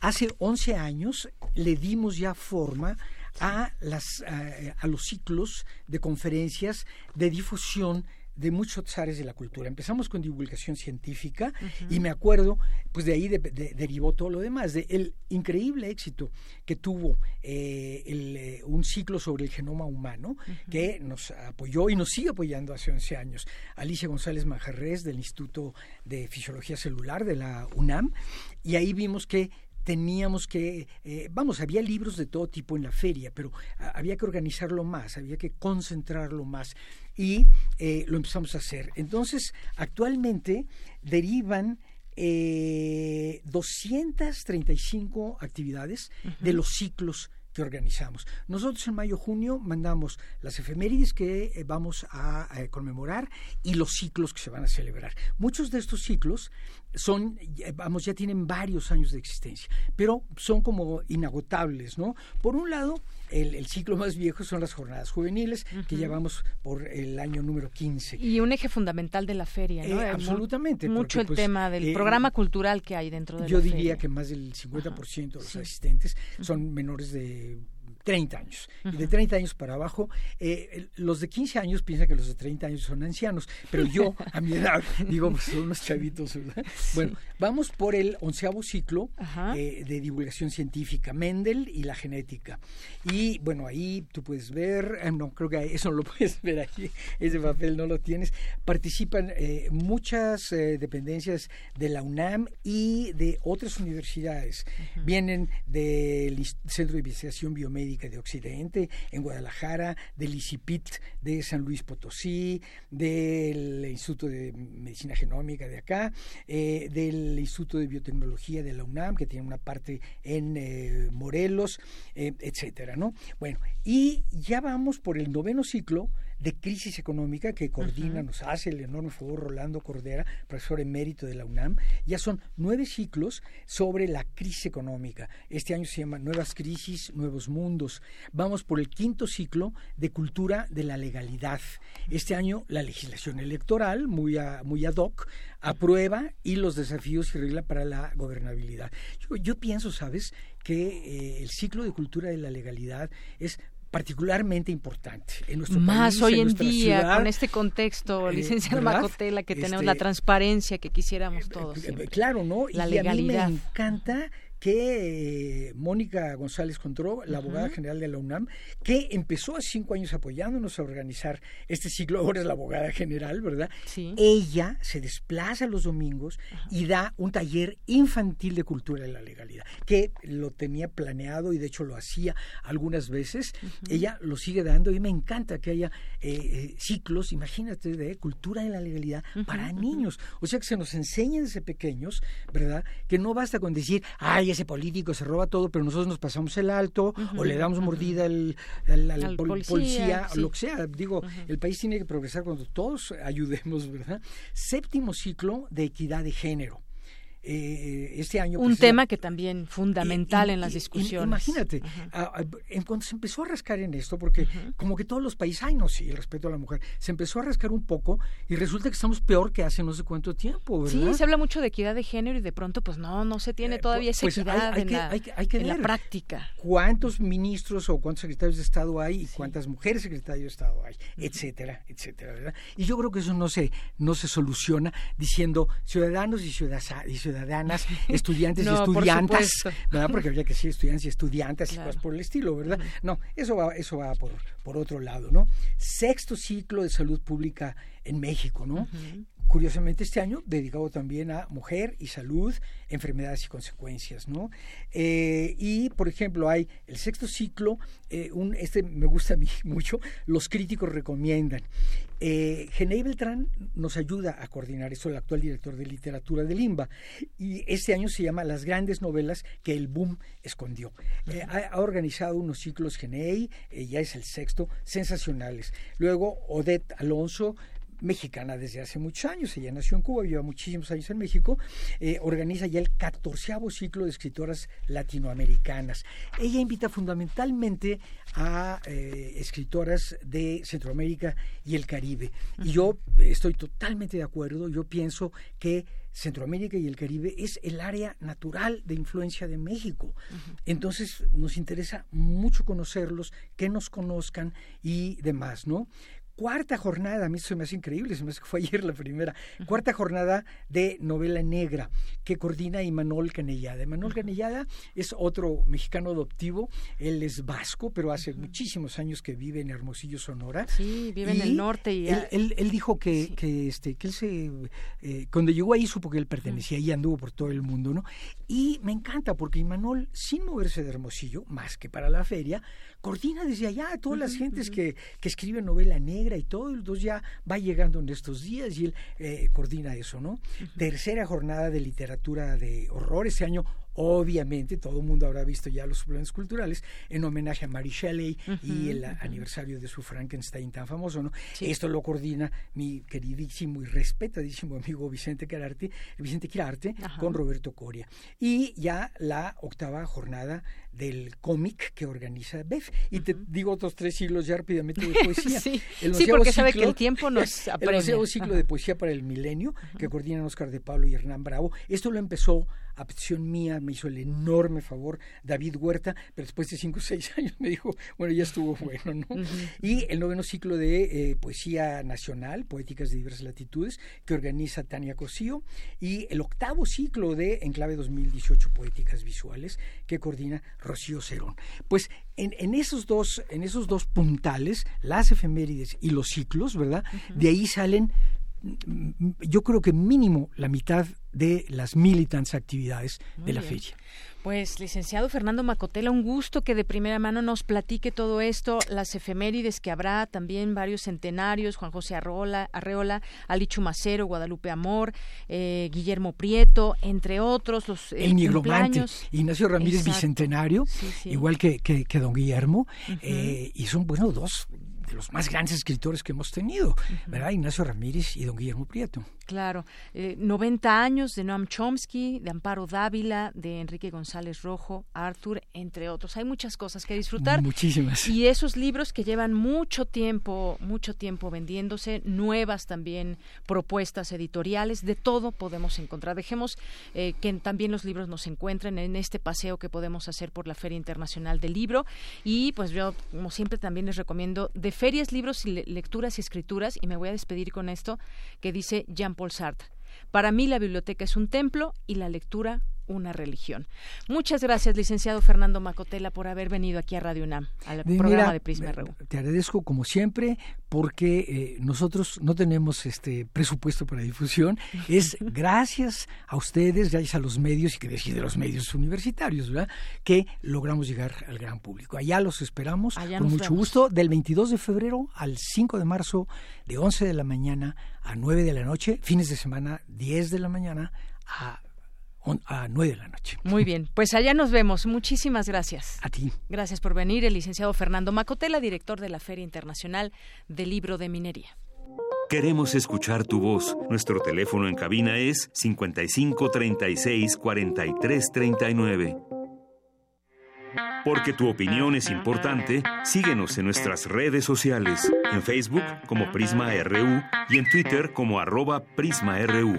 hace 11 años le dimos ya forma a, las, a, los ciclos de conferencias de difusión de muchos áreas de la cultura. Empezamos con divulgación científica y me acuerdo, pues de ahí derivó todo lo demás, de el increíble éxito que tuvo eh, eh, un ciclo sobre el genoma humano que nos apoyó y nos sigue apoyando hace 11 años. Alicia González Majarrés del Instituto de Fisiología Celular de la UNAM y ahí vimos que teníamos que, eh, vamos, había libros de todo tipo en la feria, pero había que organizarlo más, había que concentrarlo más y eh, lo empezamos a hacer. Entonces, actualmente derivan eh, 235 actividades de los ciclos que organizamos. Nosotros en mayo-junio mandamos las efemérides que eh, vamos a, conmemorar y los ciclos que se van a celebrar. Muchos de estos ciclos son, vamos, ya tienen varios años de existencia, pero son como inagotables, ¿no? Por un lado, el, ciclo más viejo son las jornadas juveniles, que llevamos por el año número 15. Y un eje fundamental de la feria, ¿no? Eh, absolutamente. Mucho el pues, tema del eh, programa cultural que hay dentro de la feria. Yo diría que más del 50% de los asistentes son menores de 30 años. Y de 30 años para abajo, eh, los de 15 años piensan que los de 30 años son ancianos, pero yo, a mi edad, digo, pues son unos chavitos, Bueno, vamos por el onceavo ciclo eh, de divulgación científica, Mendel y la genética. Y bueno, ahí tú puedes ver, eh, no, creo que eso no lo puedes ver ahí, ese papel no lo tienes. Participan muchas dependencias de la UNAM y de otras universidades. Vienen del Centro de Investigación Biomédica de Occidente, en Guadalajara, del ICIPIT de San Luis Potosí, del Instituto de Medicina Genómica de acá, eh, del Instituto de Biotecnología de la UNAM, que tiene una parte en eh, Morelos, eh, etcétera, ¿no? Bueno, y ya vamos por el noveno ciclo de crisis económica que coordina, nos hace el enorme favor Rolando Cordera, profesor emérito de la UNAM. Ya son nueve ciclos sobre la crisis económica. Este año se llama Nuevas Crisis, Nuevos Mundos. Vamos por el quinto ciclo de cultura de la legalidad. Este año la legislación electoral, muy, muy ad hoc, aprueba y los desafíos y regla para la gobernabilidad. Yo, pienso, ¿sabes?, que eh, el ciclo de cultura de la legalidad es particularmente importante en nuestro Más hoy en, día, con este contexto, eh, licenciado Macotela, que tenemos la este, transparencia que quisiéramos todos. Claro, ¿no? La y legalidad. a mí me encanta que eh, Mónica González Contró, la abogada general de la UNAM, que empezó hace cinco años apoyándonos a organizar este ciclo, ahora es la abogada general, ¿verdad? Sí. Ella se desplaza los domingos y da un taller infantil de cultura de la legalidad, que lo tenía planeado y de hecho lo hacía algunas veces. Ella lo sigue dando y me encanta que haya eh, eh, ciclos, imagínate, de cultura de la legalidad para niños. O sea, que se nos enseñen desde pequeños, ¿verdad? Que no basta con decir, ay, ese político se roba todo, pero nosotros nos pasamos el alto o le damos mordida al, policía, o lo que sea. Digo, el país tiene que progresar cuando todos ayudemos, ¿verdad? Séptimo ciclo de equidad de género. Eh, este año... Un tema que también fundamental en las discusiones. Imagínate, en cuanto se empezó a rascar en esto, porque como que todos los países, ay no, sí, el respeto a la mujer, se empezó a rascar un poco y resulta que estamos peor que hace no sé cuánto tiempo, ¿verdad? Sí, se habla mucho de equidad de género y de pronto pues no, no se tiene eh, todavía esa pues, equidad en, la, práctica. ¿Cuántos ministros o cuántos secretarios de Estado hay y cuántas mujeres secretarios de Estado hay, etcétera, etcétera, ¿verdad? Y yo creo que eso no se, no se soluciona diciendo ciudadanos y ciudadanas ciudadanas, estudiantes y estudiantas, ¿verdad? Porque habría que ser estudiantes y estudiantes y cosas por el estilo, ¿verdad? No, eso va, eso va por, por otro lado, ¿no? Sexto ciclo de salud pública en México, ¿no? Curiosamente este año dedicado también a mujer y salud, enfermedades y consecuencias, ¿no? Eh, y por ejemplo hay el sexto ciclo, eh, un, este me gusta a mí mucho, los críticos recomiendan. Eh, Beltrán nos ayuda a coordinar eso, el actual director de literatura del IMBA, y este año se llama Las grandes novelas que el boom escondió. Eh, ha, organizado unos ciclos Genei, ya es el sexto, sensacionales. Luego Odette Alonso, mexicana desde hace muchos años, ella nació en Cuba, lleva muchísimos años en México, eh, organiza ya el catorceavo ciclo de escritoras latinoamericanas. Ella invita fundamentalmente a eh, escritoras de Centroamérica y el Caribe. Y yo estoy totalmente de acuerdo, yo pienso que Centroamérica y el Caribe es el área natural de influencia de México. Entonces nos interesa mucho conocerlos, que nos conozcan y demás, ¿no? Cuarta jornada, a mí eso me hace increíble, se me hace que fue ayer la primera, cuarta jornada de novela negra que coordina Imanol Canellada. Imanol Canellada es otro mexicano adoptivo, él es vasco, pero hace muchísimos años que vive en Hermosillo, Sonora. Sí, vive en el norte. Y él, él, dijo que, que, este, que él se, eh, cuando llegó ahí supo que él pertenecía y anduvo por todo el mundo, ¿no? Y me encanta porque Imanol, sin moverse de Hermosillo, más que para la feria, coordina desde allá a todas las gentes que, que escriben novela negra y todo, entonces ya va llegando en estos días y él eh, coordina eso, ¿no? Tercera jornada de literatura de horror, este año Obviamente, todo el mundo habrá visto ya los suplementos culturales en homenaje a Mary Shelley y el aniversario de su Frankenstein tan famoso, ¿no? Esto lo coordina mi queridísimo y respetadísimo amigo Vicente Quirarte, Vicente Quirarte con Roberto Coria. Y ya la octava jornada del cómic que organiza BEF. Y te digo otros tres siglos ya rápidamente de poesía. sí, porque sabe que el tiempo nos apremia. El ciclo de poesía para el milenio que coordinan Oscar de Pablo y Hernán Bravo. Esto lo empezó a petición mía, me hizo el enorme favor David Huerta, pero después de cinco o seis años me dijo, bueno, ya estuvo bueno, ¿no? Y el noveno ciclo de eh, poesía nacional, poéticas de diversas latitudes, que organiza Tania Cosío, y el octavo ciclo de Enclave 2018, poéticas visuales, que coordina Rocío Cerón. Pues en, en, esos dos, en esos dos puntales, las efemérides y los ciclos, ¿verdad? De ahí salen yo creo que mínimo la mitad de las militants actividades de la feria. Pues, licenciado Fernando Macotela, un gusto que de primera mano nos platique todo esto, las efemérides que habrá, también varios centenarios, Juan José Arreola, Arreola Ali Chumacero, Guadalupe Amor, eh, Guillermo Prieto, entre otros, los eh, El cumpleaños. Ignacio Ramírez Bicentenario, igual que, que, don Guillermo, eh, y son, bueno, dos los más grandes escritores que hemos tenido, ¿verdad? Ignacio Ramírez y don Guillermo Prieto. Claro, 90 eh, años de Noam Chomsky, de Amparo Dávila, de Enrique González Rojo, Arthur, entre otros. Hay muchas cosas que disfrutar. Muchísimas. Y esos libros que llevan mucho tiempo, mucho tiempo vendiéndose, nuevas también propuestas editoriales, de todo podemos encontrar. Dejemos eh, que también los libros nos encuentren en este paseo que podemos hacer por la Feria Internacional del Libro. Y pues yo, como siempre, también les recomiendo de ferias, libros y lecturas y escrituras, y me voy a despedir con esto que dice Jean Paul Sartre. Para mí la biblioteca es un templo y la lectura una religión. Muchas gracias, licenciado Fernando Macotela, por haber venido aquí a Radio UNAM, al programa de Prisma RU. Te agradezco como siempre, porque eh, nosotros no tenemos este presupuesto para difusión. Es gracias a ustedes, gracias a los medios y que decir de los medios universitarios, ¿verdad? Que logramos llegar al gran público. Allá los esperamos con mucho gusto, del 22 de febrero al 5 de marzo, de 11 de la mañana a 9 de la noche, fines de semana 10 de la mañana a a 9 de la noche. Muy bien, pues allá nos vemos. Muchísimas gracias. A ti. Gracias por venir, el licenciado Fernando Macotela, director de la Feria Internacional del Libro de Minería. Queremos escuchar tu voz. Nuestro teléfono en cabina es 55 36 43 39. Porque tu opinión es importante, síguenos en nuestras redes sociales, en Facebook como Prisma RU y en Twitter como arroba PrismaRU.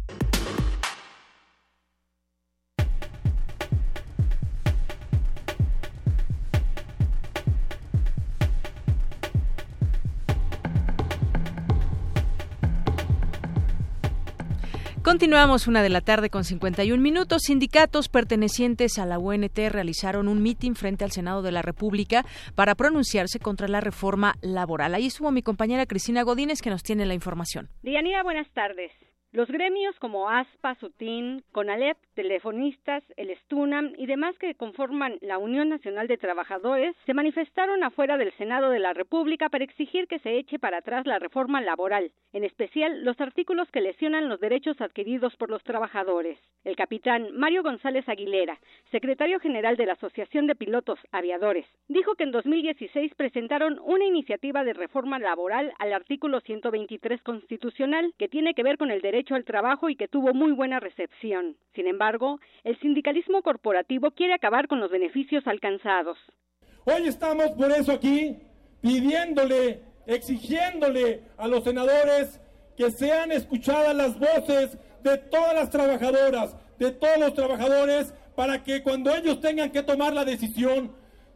Continuamos una de la tarde con 51 minutos. Sindicatos pertenecientes a la UNT realizaron un mitin frente al Senado de la República para pronunciarse contra la reforma laboral. Ahí estuvo mi compañera Cristina Godínez que nos tiene la información. Dianira, buenas tardes. Los gremios como ASPA, SUTIN, CONALEP, telefonistas, el STUNAM y demás que conforman la Unión Nacional de Trabajadores se manifestaron afuera del Senado de la República para exigir que se eche para atrás la reforma laboral, en especial los artículos que lesionan los derechos adquiridos por los trabajadores. El capitán Mario González Aguilera, secretario general de la Asociación de Pilotos Aviadores, dijo que en 2016 presentaron una iniciativa de reforma laboral al artículo 123 constitucional que tiene que ver con el derecho derecho al trabajo y que tuvo muy buena recepción. Sin embargo, el sindicalismo corporativo quiere acabar con los beneficios alcanzados. Hoy estamos por eso aquí pidiéndole, exigiéndole a los senadores que sean escuchadas las voces de todas las trabajadoras, de todos los trabajadores, para que cuando ellos tengan que tomar la decisión,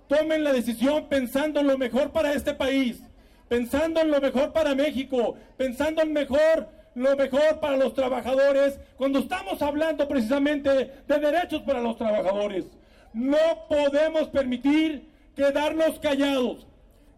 tomen la decisión pensando en lo mejor para este país, pensando en lo mejor para México, pensando en mejor lo mejor para los trabajadores cuando estamos hablando precisamente de derechos para los trabajadores. No podemos permitir quedarnos callados.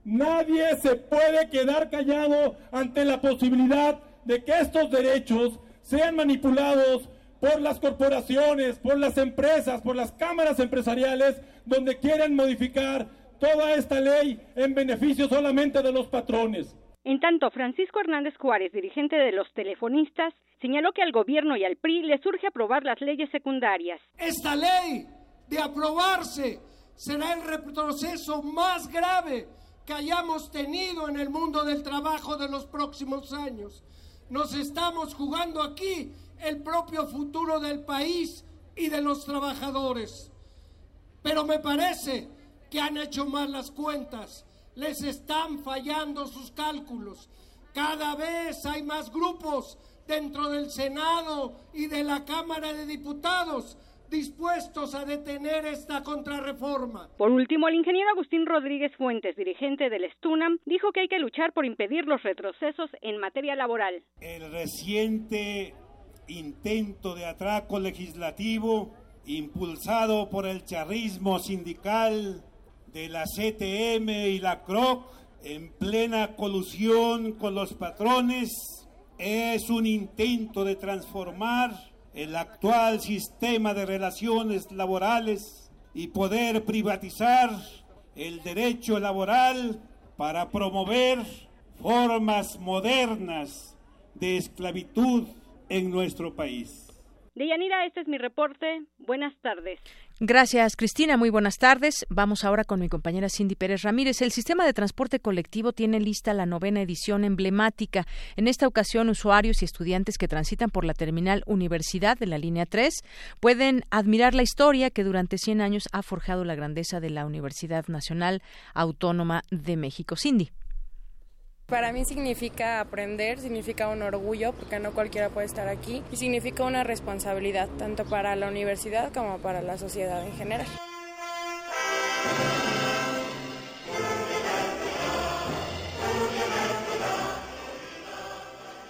Nadie se puede quedar callado ante la posibilidad de que estos derechos sean manipulados por las corporaciones, por las empresas, por las cámaras empresariales, donde quieren modificar toda esta ley en beneficio solamente de los patrones. En tanto, Francisco Hernández Juárez, dirigente de los telefonistas, señaló que al gobierno y al PRI les urge aprobar las leyes secundarias. Esta ley, de aprobarse, será el retroceso más grave que hayamos tenido en el mundo del trabajo de los próximos años. Nos estamos jugando aquí el propio futuro del país y de los trabajadores. Pero me parece que han hecho mal las cuentas les están fallando sus cálculos. Cada vez hay más grupos dentro del Senado y de la Cámara de Diputados dispuestos a detener esta contrarreforma. Por último, el ingeniero Agustín Rodríguez Fuentes, dirigente del Stunam, dijo que hay que luchar por impedir los retrocesos en materia laboral. El reciente intento de atraco legislativo impulsado por el charrismo sindical de la CTM y la CROC en plena colusión con los patrones es un intento de transformar el actual sistema de relaciones laborales y poder privatizar el derecho laboral para promover formas modernas de esclavitud en nuestro país. Deyanira, este es mi reporte. Buenas tardes. Gracias, Cristina. Muy buenas tardes. Vamos ahora con mi compañera Cindy Pérez Ramírez. El sistema de transporte colectivo tiene lista la novena edición emblemática. En esta ocasión, usuarios y estudiantes que transitan por la terminal Universidad de la línea 3 pueden admirar la historia que durante 100 años ha forjado la grandeza de la Universidad Nacional Autónoma de México. Cindy. Para mí significa aprender, significa un orgullo, porque no cualquiera puede estar aquí, y significa una responsabilidad, tanto para la universidad como para la sociedad en general.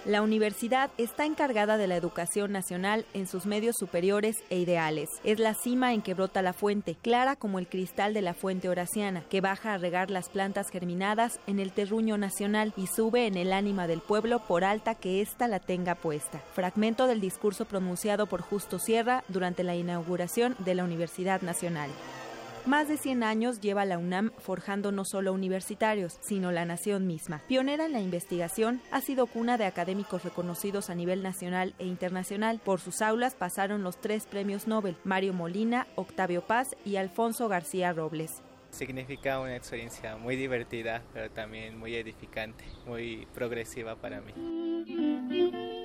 La universidad está encargada de la educación nacional en sus medios superiores e ideales. Es la cima en que brota la fuente, clara como el cristal de la fuente horaciana, que baja a regar las plantas germinadas en el terruño nacional y sube en el ánima del pueblo por alta que ésta la tenga puesta. Fragmento del discurso pronunciado por Justo Sierra durante la inauguración de la Universidad Nacional. Más de 100 años lleva la UNAM forjando no solo universitarios, sino la nación misma. Pionera en la investigación, ha sido cuna de académicos reconocidos a nivel nacional e internacional. Por sus aulas pasaron los tres premios Nobel, Mario Molina, Octavio Paz y Alfonso García Robles. Significa una experiencia muy divertida, pero también muy edificante, muy progresiva para mí.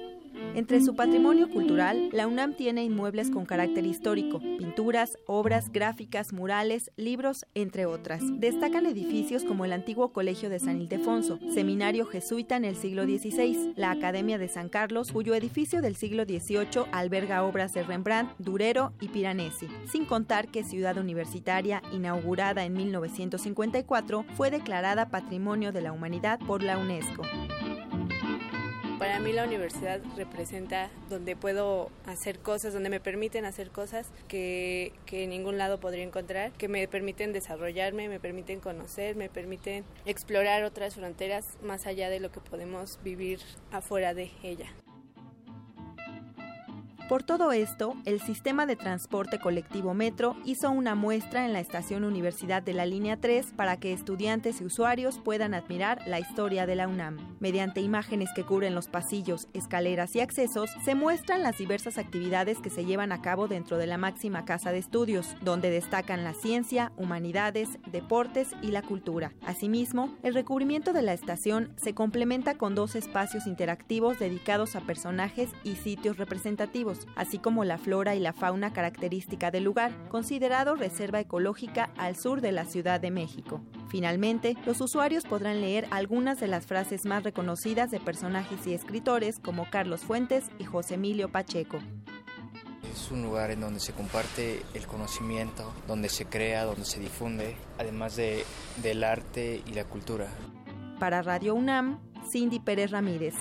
Entre su patrimonio cultural, la UNAM tiene inmuebles con carácter histórico, pinturas, obras gráficas, murales, libros, entre otras. Destacan edificios como el antiguo Colegio de San Ildefonso, seminario jesuita en el siglo XVI, la Academia de San Carlos, cuyo edificio del siglo XVIII alberga obras de Rembrandt, Durero y Piranesi, sin contar que Ciudad Universitaria, inaugurada en 1954, fue declarada Patrimonio de la Humanidad por la UNESCO. Para mí la universidad representa donde puedo hacer cosas, donde me permiten hacer cosas que, que en ningún lado podría encontrar, que me permiten desarrollarme, me permiten conocer, me permiten explorar otras fronteras más allá de lo que podemos vivir afuera de ella. Por todo esto, el sistema de transporte colectivo Metro hizo una muestra en la estación Universidad de la Línea 3 para que estudiantes y usuarios puedan admirar la historia de la UNAM. Mediante imágenes que cubren los pasillos, escaleras y accesos, se muestran las diversas actividades que se llevan a cabo dentro de la máxima casa de estudios, donde destacan la ciencia, humanidades, deportes y la cultura. Asimismo, el recubrimiento de la estación se complementa con dos espacios interactivos dedicados a personajes y sitios representativos así como la flora y la fauna característica del lugar, considerado reserva ecológica al sur de la Ciudad de México. Finalmente, los usuarios podrán leer algunas de las frases más reconocidas de personajes y escritores como Carlos Fuentes y José Emilio Pacheco. Es un lugar en donde se comparte el conocimiento, donde se crea, donde se difunde, además de, del arte y la cultura. Para Radio UNAM, Cindy Pérez Ramírez.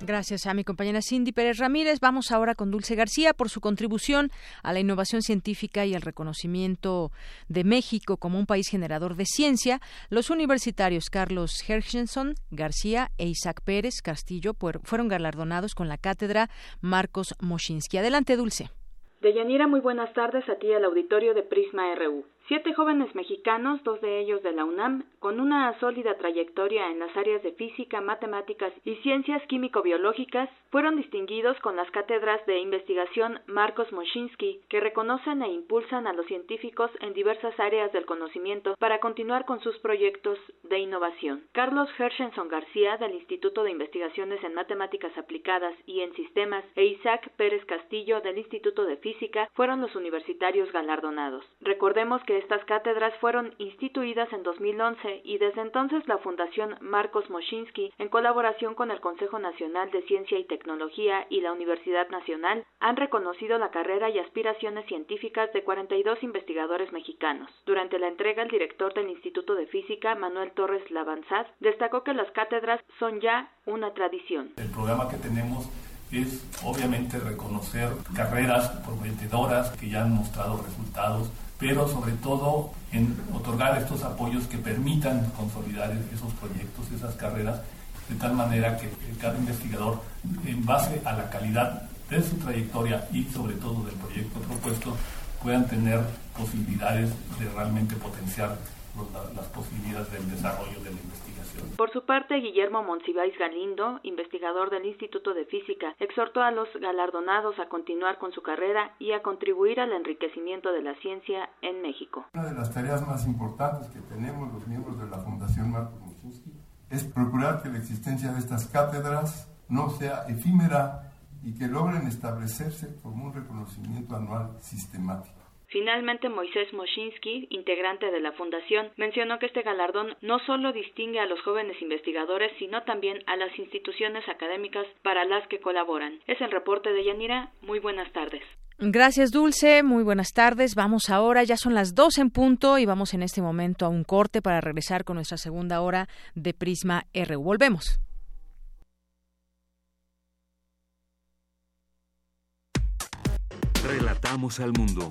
Gracias a mi compañera Cindy Pérez Ramírez. Vamos ahora con Dulce García por su contribución a la innovación científica y el reconocimiento de México como un país generador de ciencia. Los universitarios Carlos Hershenson García e Isaac Pérez Castillo fueron galardonados con la cátedra Marcos Moschinsky. Adelante, Dulce. Deyanira, muy buenas tardes a ti al auditorio de Prisma RU. Siete jóvenes mexicanos, dos de ellos de la UNAM, con una sólida trayectoria en las áreas de física, matemáticas y ciencias químico-biológicas, fueron distinguidos con las cátedras de investigación Marcos Moschinsky, que reconocen e impulsan a los científicos en diversas áreas del conocimiento para continuar con sus proyectos de innovación. Carlos Hershenson García, del Instituto de Investigaciones en Matemáticas Aplicadas y en Sistemas, e Isaac Pérez Castillo, del Instituto de Física, fueron los universitarios galardonados. Recordemos que estas cátedras fueron instituidas en 2011 y desde entonces la Fundación Marcos Moschinsky, en colaboración con el Consejo Nacional de Ciencia y Tecnología y la Universidad Nacional, han reconocido la carrera y aspiraciones científicas de 42 investigadores mexicanos. Durante la entrega, el director del Instituto de Física, Manuel Torres Lavanzad, destacó que las cátedras son ya una tradición. El programa que tenemos es obviamente reconocer carreras prometedoras que ya han mostrado resultados pero sobre todo en otorgar estos apoyos que permitan consolidar esos proyectos, esas carreras de tal manera que cada investigador, en base a la calidad de su trayectoria y sobre todo del proyecto propuesto, puedan tener posibilidades de realmente potenciar las posibilidades del desarrollo de la investigación. Por su parte, Guillermo Monsiváis Galindo, investigador del Instituto de Física, exhortó a los galardonados a continuar con su carrera y a contribuir al enriquecimiento de la ciencia en México. Una de las tareas más importantes que tenemos los miembros de la Fundación Marcos Musinski es procurar que la existencia de estas cátedras no sea efímera y que logren establecerse como un reconocimiento anual sistemático. Finalmente, Moisés Moshinsky, integrante de la Fundación, mencionó que este galardón no solo distingue a los jóvenes investigadores, sino también a las instituciones académicas para las que colaboran. Es el reporte de Yanira. Muy buenas tardes. Gracias, Dulce. Muy buenas tardes. Vamos ahora, ya son las dos en punto y vamos en este momento a un corte para regresar con nuestra segunda hora de Prisma RU. Volvemos. Relatamos al mundo.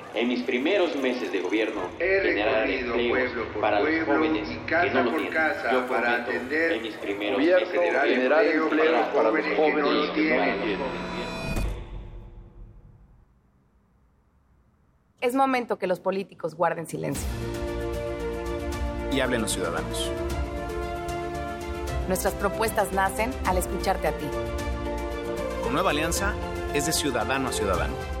en mis primeros meses de gobierno generar empleos para los jóvenes que no lo tienen. Yo prometo en mis primeros meses de gobierno generar empleos para los jóvenes que no lo tienen. Es momento que los políticos guarden silencio. Y hablen los ciudadanos. Nuestras propuestas nacen al escucharte a ti. Con Nueva Alianza es de ciudadano a ciudadano.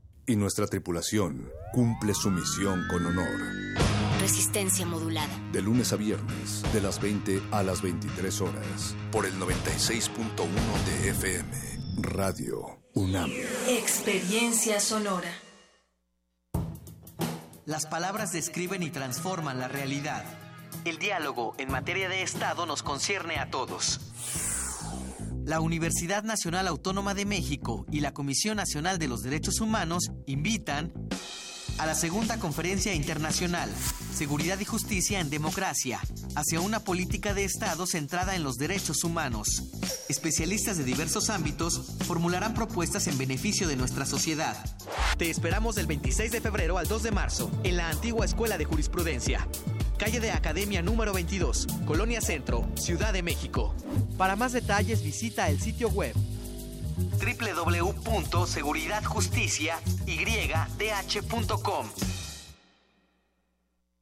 y nuestra tripulación cumple su misión con honor. Resistencia modulada. De lunes a viernes, de las 20 a las 23 horas, por el 96.1 de FM, Radio UNAM. Experiencia sonora. Las palabras describen y transforman la realidad. El diálogo en materia de Estado nos concierne a todos. La Universidad Nacional Autónoma de México y la Comisión Nacional de los Derechos Humanos invitan a la segunda conferencia internacional, Seguridad y Justicia en Democracia, hacia una política de Estado centrada en los derechos humanos. Especialistas de diversos ámbitos formularán propuestas en beneficio de nuestra sociedad. Te esperamos del 26 de febrero al 2 de marzo en la antigua Escuela de Jurisprudencia. Calle de Academia número 22, Colonia Centro, Ciudad de México. Para más detalles visita el sitio web www.seguridadjusticiaydh.com.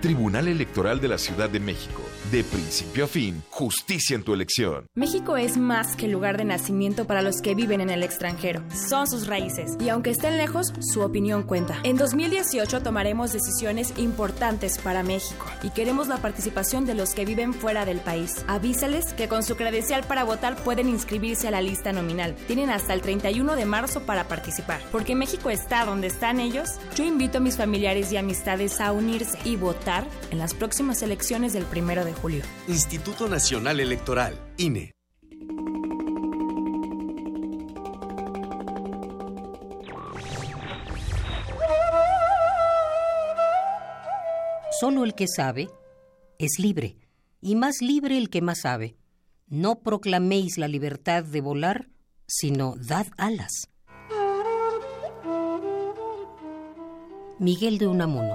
Tribunal Electoral de la Ciudad de México. De principio a fin, justicia en tu elección. México es más que lugar de nacimiento para los que viven en el extranjero. Son sus raíces. Y aunque estén lejos, su opinión cuenta. En 2018 tomaremos decisiones importantes para México. Y queremos la participación de los que viven fuera del país. Avísales que con su credencial para votar pueden inscribirse a la lista nominal. Tienen hasta el 31 de marzo para participar. Porque México está donde están ellos. Yo invito a mis familiares y amistades a unirse y votar en las próximas elecciones del primero de julio. Instituto Nacional Electoral, INE. Solo el que sabe es libre, y más libre el que más sabe. No proclaméis la libertad de volar, sino dad alas. Miguel de Unamuno.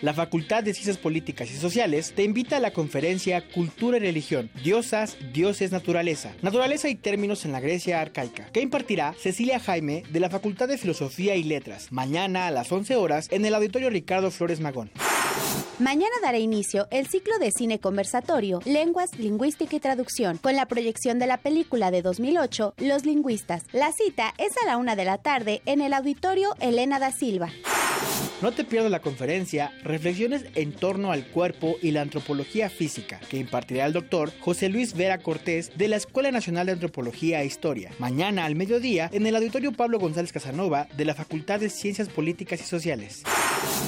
La Facultad de Ciencias Políticas y Sociales te invita a la conferencia Cultura y Religión, Diosas, Dioses, Naturaleza, Naturaleza y Términos en la Grecia Arcaica, que impartirá Cecilia Jaime de la Facultad de Filosofía y Letras, mañana a las 11 horas en el Auditorio Ricardo Flores Magón. Mañana dará inicio el ciclo de cine conversatorio Lenguas, Lingüística y Traducción, con la proyección de la película de 2008 Los Lingüistas. La cita es a la una de la tarde en el Auditorio Elena da Silva. No te pierdas la conferencia Reflexiones en torno al cuerpo y la antropología física, que impartirá el doctor José Luis Vera Cortés de la Escuela Nacional de Antropología e Historia, mañana al mediodía en el Auditorio Pablo González Casanova de la Facultad de Ciencias Políticas y Sociales.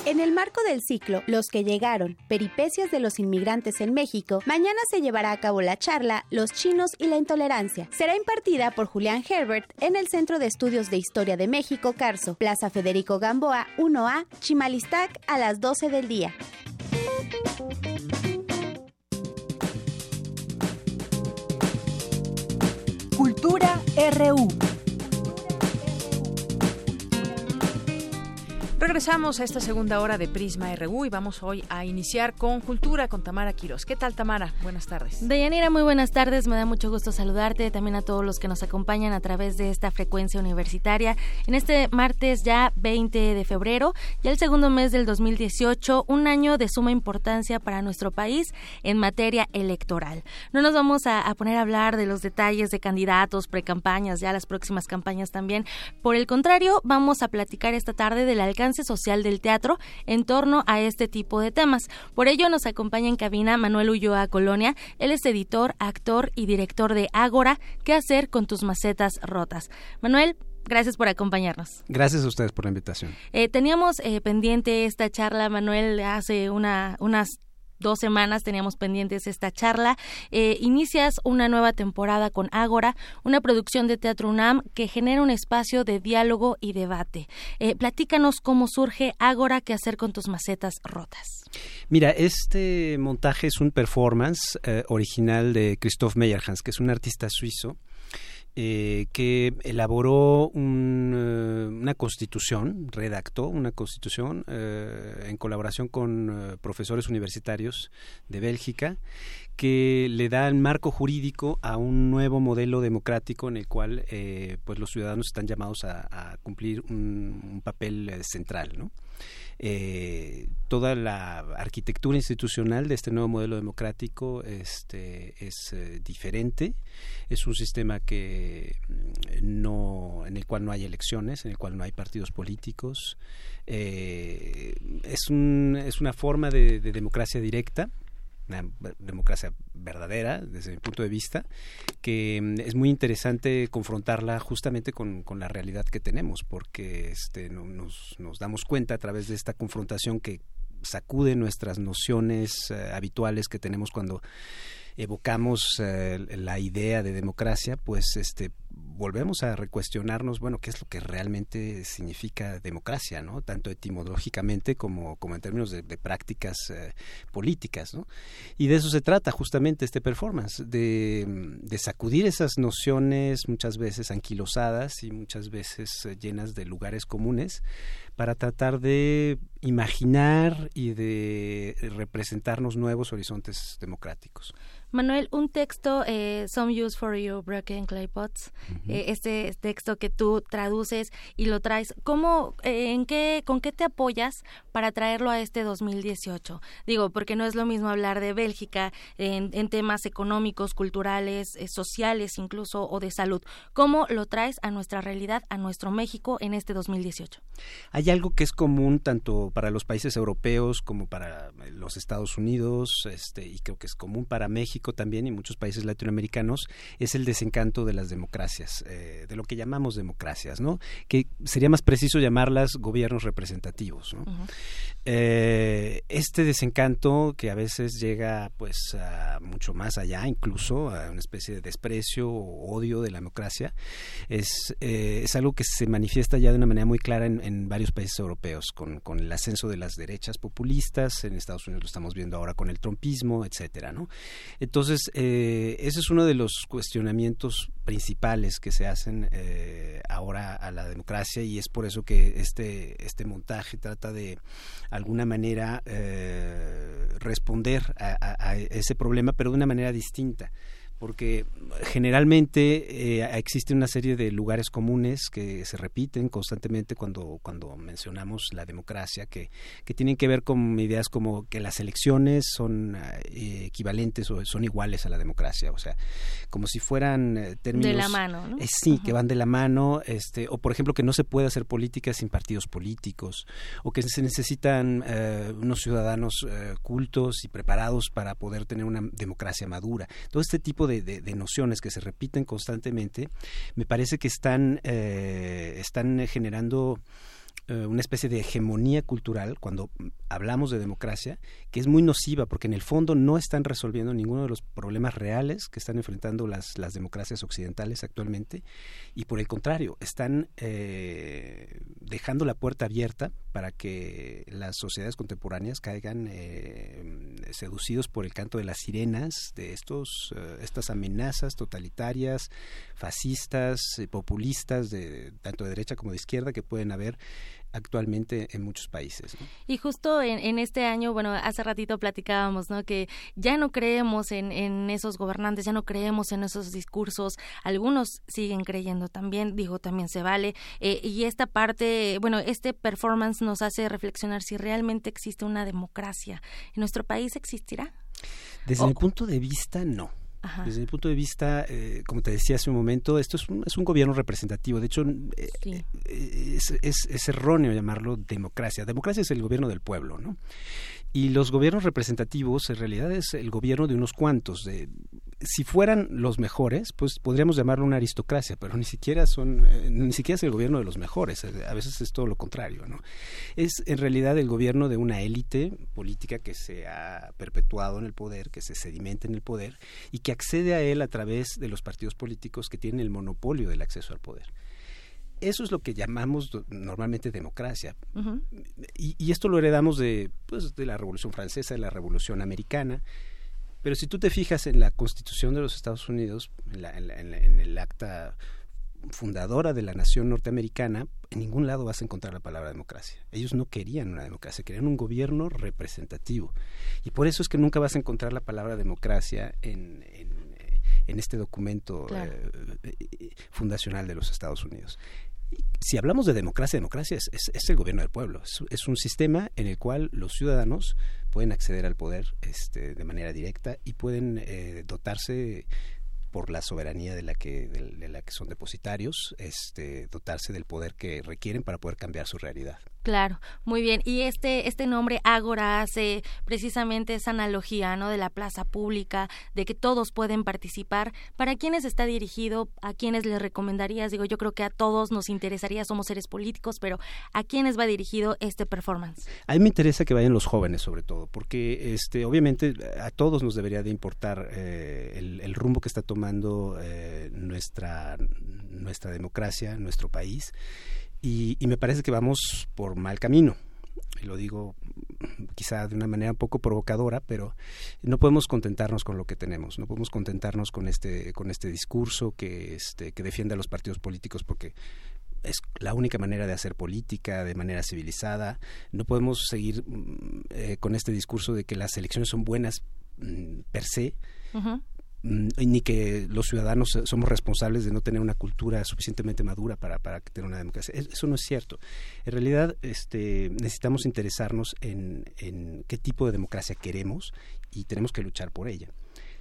En el marco del ciclo Los que llegaron, peripecias de los inmigrantes en México, mañana se llevará a cabo la charla Los chinos y la intolerancia. Será impartida por Julián Herbert en el Centro de Estudios de Historia de México, Carso, Plaza Federico Gamboa, 1A, Chimalistac, a las 12 del día. Cultura RU. Regresamos a esta segunda hora de Prisma RU y vamos hoy a iniciar con Cultura con Tamara Quiroz. ¿Qué tal, Tamara? Buenas tardes. Deyanira, muy buenas tardes. Me da mucho gusto saludarte. También a todos los que nos acompañan a través de esta frecuencia universitaria. En este martes ya 20 de febrero, ya el segundo mes del 2018, un año de suma importancia para nuestro país en materia electoral. No nos vamos a, a poner a hablar de los detalles de candidatos, precampañas, ya las próximas campañas también. Por el contrario, vamos a platicar esta tarde del alcance social del teatro en torno a este tipo de temas. Por ello nos acompaña en cabina Manuel Ulloa Colonia. Él es editor, actor y director de Ágora, ¿qué hacer con tus macetas rotas? Manuel, Gracias por acompañarnos. Gracias a ustedes por la invitación. Eh, teníamos eh, pendiente esta charla, Manuel, hace una, unas dos semanas teníamos pendientes esta charla. Eh, inicias una nueva temporada con Ágora, una producción de Teatro UNAM que genera un espacio de diálogo y debate. Eh, platícanos cómo surge Ágora, qué hacer con tus macetas rotas. Mira, este montaje es un performance eh, original de Christoph Meyerhans, que es un artista suizo eh, que elaboró un, eh, una constitución, redactó una constitución eh, en colaboración con profesores universitarios de Bélgica, que le da el marco jurídico a un nuevo modelo democrático en el cual pues los ciudadanos están llamados a, cumplir un, un papel central, ¿no? Eh, toda la arquitectura institucional de este nuevo modelo democrático este, es eh, diferente. Es un sistema que mm, no, en el cual no hay elecciones, en el cual no hay partidos políticos. Eh, es, un, es una forma de democracia directa una democracia verdadera desde mi punto de vista, que mm, es muy interesante confrontarla justamente con, la realidad que tenemos, porque este, nos, nos damos cuenta a través de esta confrontación que sacude nuestras nociones eh, habituales que tenemos cuando evocamos eh, la idea de democracia, pues este volvemos a recuestionarnos, bueno, qué es lo que realmente significa democracia, ¿no? Tanto etimológicamente como, como en términos de, prácticas eh, políticas, ¿no? Y de eso se trata justamente este performance, de, sacudir esas nociones muchas veces anquilosadas y muchas veces eh, llenas de lugares comunes para tratar de imaginar y de representarnos nuevos horizontes democráticos. Manuel, un texto, eh, Some Use for You Broken Clay Pots, eh, este texto que tú traduces y lo traes, ¿cómo, eh, en qué, con qué te apoyas para traerlo a este 2018? Digo, porque no es lo mismo hablar de Bélgica en, en temas económicos, culturales, sociales incluso, o de salud. ¿Cómo lo traes a nuestra realidad, a nuestro México en este 2018? Hay algo que es común tanto para los países europeos como para los Estados Unidos, este, y creo que es común para México también y muchos países latinoamericanos es el desencanto de las democracias, eh, de lo que llamamos democracias, ¿no? Que sería más preciso llamarlas gobiernos representativos, eh, este desencanto que a veces llega pues mucho más allá, incluso a una especie de desprecio o odio de la democracia, es, eh, es algo que se manifiesta ya de una manera muy clara en, en varios países europeos, con, con, el ascenso de las derechas populistas, en Estados Unidos lo estamos viendo ahora con el trumpismo, etcétera, ¿no? Entonces, eh, ese es uno de los cuestionamientos principales que se hacen eh, ahora a la democracia y es por eso que este, este montaje trata de alguna manera eh, responder a ese problema, pero de una manera distinta porque generalmente eh, existe una serie de lugares comunes que se repiten constantemente cuando, cuando mencionamos la democracia, que, que tienen que ver con ideas como que las elecciones son eh, equivalentes o son iguales a la democracia, o sea, como si fueran eh, términos... De la mano, ¿no? sí, que van de la mano, este, o por ejemplo que no se puede hacer política sin partidos políticos, o que se necesitan unos ciudadanos cultos y preparados para poder tener una democracia madura. Todo este tipo de de, nociones que se repiten constantemente, me parece que están, eh, están generando eh, una especie de hegemonía cultural cuando hablamos de democracia que es muy nociva porque en el fondo no están resolviendo ninguno de los problemas reales que están enfrentando las, las democracias occidentales actualmente y por el contrario están eh, dejando la puerta abierta para que las sociedades contemporáneas caigan eh, seducidos por el canto de las sirenas de estos estas amenazas totalitarias fascistas populistas de tanto de derecha como de izquierda que pueden haber actualmente en muchos países. Y justo en, este año, bueno, hace ratito platicábamos, ¿no? Que ya no creemos en, en, esos gobernantes, ya no creemos en esos discursos. Algunos siguen creyendo también, digo, también se vale. Eh, y esta parte, bueno, este performance nos hace reflexionar si realmente existe una democracia. ¿En nuestro país existirá? Desde mi punto de vista, no. Desde mi punto de vista, eh, como te decía hace un momento, esto es un, es un gobierno representativo. De hecho, eh, eh, es, es, es, erróneo llamarlo democracia. Democracia es el gobierno del pueblo, ¿no? Y los gobiernos representativos en realidad es el gobierno de unos cuantos. De, si fueran los mejores, pues podríamos llamarlo una aristocracia, pero ni siquiera son, eh, ni siquiera es el gobierno de los mejores. Eh, a veces es todo lo contrario, ¿no? Es en realidad el gobierno de una élite política que se ha perpetuado en el poder, que se sedimenta en el poder y que accede a él a través de los partidos políticos que tienen el monopolio del acceso al poder eso es lo que llamamos normalmente democracia. y, esto lo heredamos de, pues, de la Revolución Francesa, de la Revolución Americana. Pero si tú te fijas en la Constitución de los Estados Unidos, en, en el acta fundadora de la nación norteamericana, en ningún lado vas a encontrar la palabra democracia. Ellos no querían una democracia, querían un gobierno representativo. Y por eso es que nunca vas a encontrar la palabra democracia en, en este documento eh, eh, fundacional de los Estados Unidos si hablamos de democracia, democracia es, es, el gobierno del pueblo. Es, un sistema en el cual los ciudadanos pueden acceder al poder este, de manera directa y pueden eh, dotarse por la soberanía de la que de, la que son depositarios, este, dotarse del poder que requieren para poder cambiar su realidad. Claro, muy bien. Y este, este nombre Ágora hace precisamente esa analogía, ¿no? De la plaza pública, de que todos pueden participar. ¿Para quiénes está dirigido? ¿A quiénes les recomendarías? Digo, yo creo que a todos nos interesaría, somos seres políticos, pero ¿a quiénes va dirigido este performance? A mí me interesa que vayan los jóvenes, sobre todo, porque este, obviamente a todos nos debería de importar eh, el, rumbo que está tomando eh, nuestra, nuestra democracia, nuestro país y, me parece que vamos por mal camino. Y lo digo quizá de una manera un poco provocadora, pero no podemos contentarnos con lo que tenemos, no podemos contentarnos con este, con este discurso que, este, que defiende a los partidos políticos porque es la única manera de hacer política de manera civilizada. No podemos seguir mm, eh, con este discurso de que las elecciones son buenas mm, per se. Ni que los ciudadanos somos responsables de no tener una cultura suficientemente madura para, para tener una democracia. Eso no es cierto. En realidad este, necesitamos interesarnos en, en qué tipo de democracia queremos y tenemos que luchar por ella.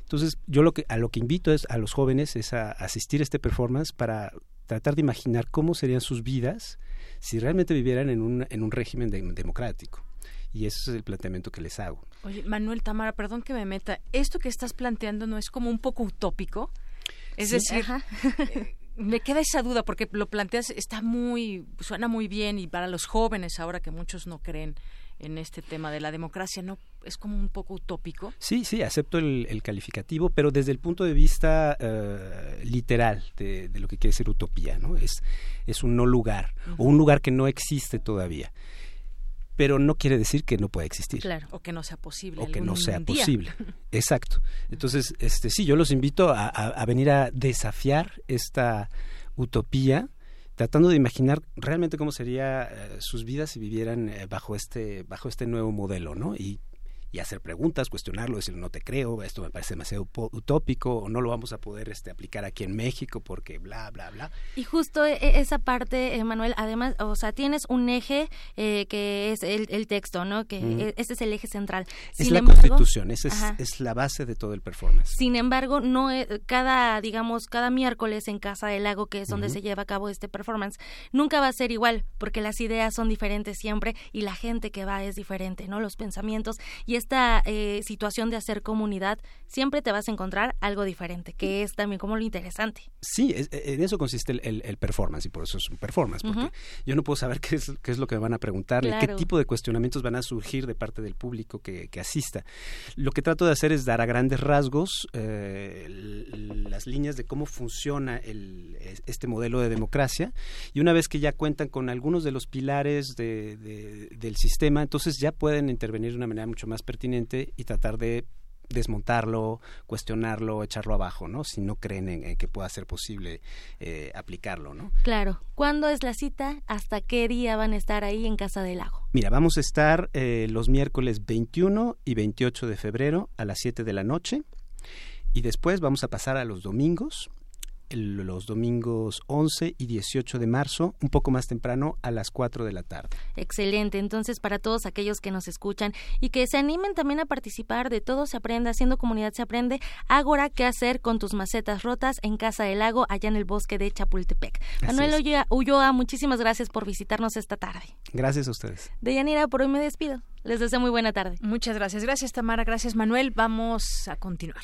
Entonces, yo lo que, a lo que invito es a los jóvenes es a asistir a este performance para tratar de imaginar cómo serían sus vidas si realmente vivieran en un, en un régimen democrático. Y ese es el planteamiento que les hago. Oye, Manuel Tamara, perdón que me meta. ¿Esto que estás planteando no es como un poco utópico? Es decir, eh, me queda esa duda porque lo planteas, está muy, suena muy bien y para los jóvenes ahora que muchos no creen en este tema de la democracia, ¿no? Es como un poco utópico. Sí, sí, acepto el, calificativo, pero desde el punto de vista eh, literal de, lo que quiere ser utopía, ¿no? Es, es un no lugar, o un lugar que no existe todavía pero no quiere decir que no pueda existir. Claro, o que no sea posible. O que no sea posible. Exacto. Entonces, este, sí, yo los invito a, venir a desafiar esta utopía, tratando de imaginar realmente cómo sería eh, sus vidas si vivieran eh, bajo este bajo este nuevo modelo, ¿no? Y y hacer preguntas, cuestionarlo, decir no te creo, esto me parece demasiado utópico o no lo vamos a poder este, aplicar aquí en México porque bla, bla, bla. Y justo e, e, esa parte, Manuel, además, o sea, tienes un eje eh, que es el, texto, ¿no? Que e, ese es el eje central. es la constitución, esa es, la base de todo el performance. Sin embargo, no cada, digamos, cada miércoles en Casa del Lago, que es donde se lleva a cabo este performance, nunca va a ser igual, porque las ideas son diferentes siempre y la gente que va es diferente, ¿no? Los pensamientos y esta eh, situación de hacer comunidad, siempre te vas a encontrar algo diferente, que es también como lo interesante. Sí, e, en eso consiste el, performance y por eso es un performance, porque yo no puedo saber qué es, qué es lo que me van a preguntar, qué tipo de cuestionamientos van a surgir de parte del público que, asista. Lo que trato de hacer es dar a grandes rasgos eh, las líneas de cómo funciona el, este modelo de democracia y una vez que ya cuentan con algunos de los pilares del sistema, entonces ya pueden intervenir de una manera mucho más pertinente y tratar de desmontarlo, cuestionarlo, echarlo abajo, ¿no? Si no creen en, que pueda ser posible eh, aplicarlo, ¿no? Claro. ¿Cuándo es la cita? ¿Hasta qué día van a estar ahí en Casa del Lago? Mira, vamos a estar eh, los miércoles 21 y 28 de febrero a las 7 de la noche y después vamos a pasar a los domingos los domingos 11 y 18 de marzo, un poco más temprano a las 4 de la tarde. Excelente. Entonces, para todos aquellos que nos escuchan y que se animen también a participar de Todo se aprende, haciendo comunidad se aprende, Ágora, ¿qué hacer con tus macetas rotas en Casa del Lago, allá en el bosque de Chapultepec? Manuel Ulloa, muchísimas gracias por visitarnos esta tarde. Gracias a ustedes. Deyanira, por hoy me despido. Les deseo muy buena tarde. Muchas gracias. Gracias, Tamara. Gracias, Manuel. Vamos a continuar.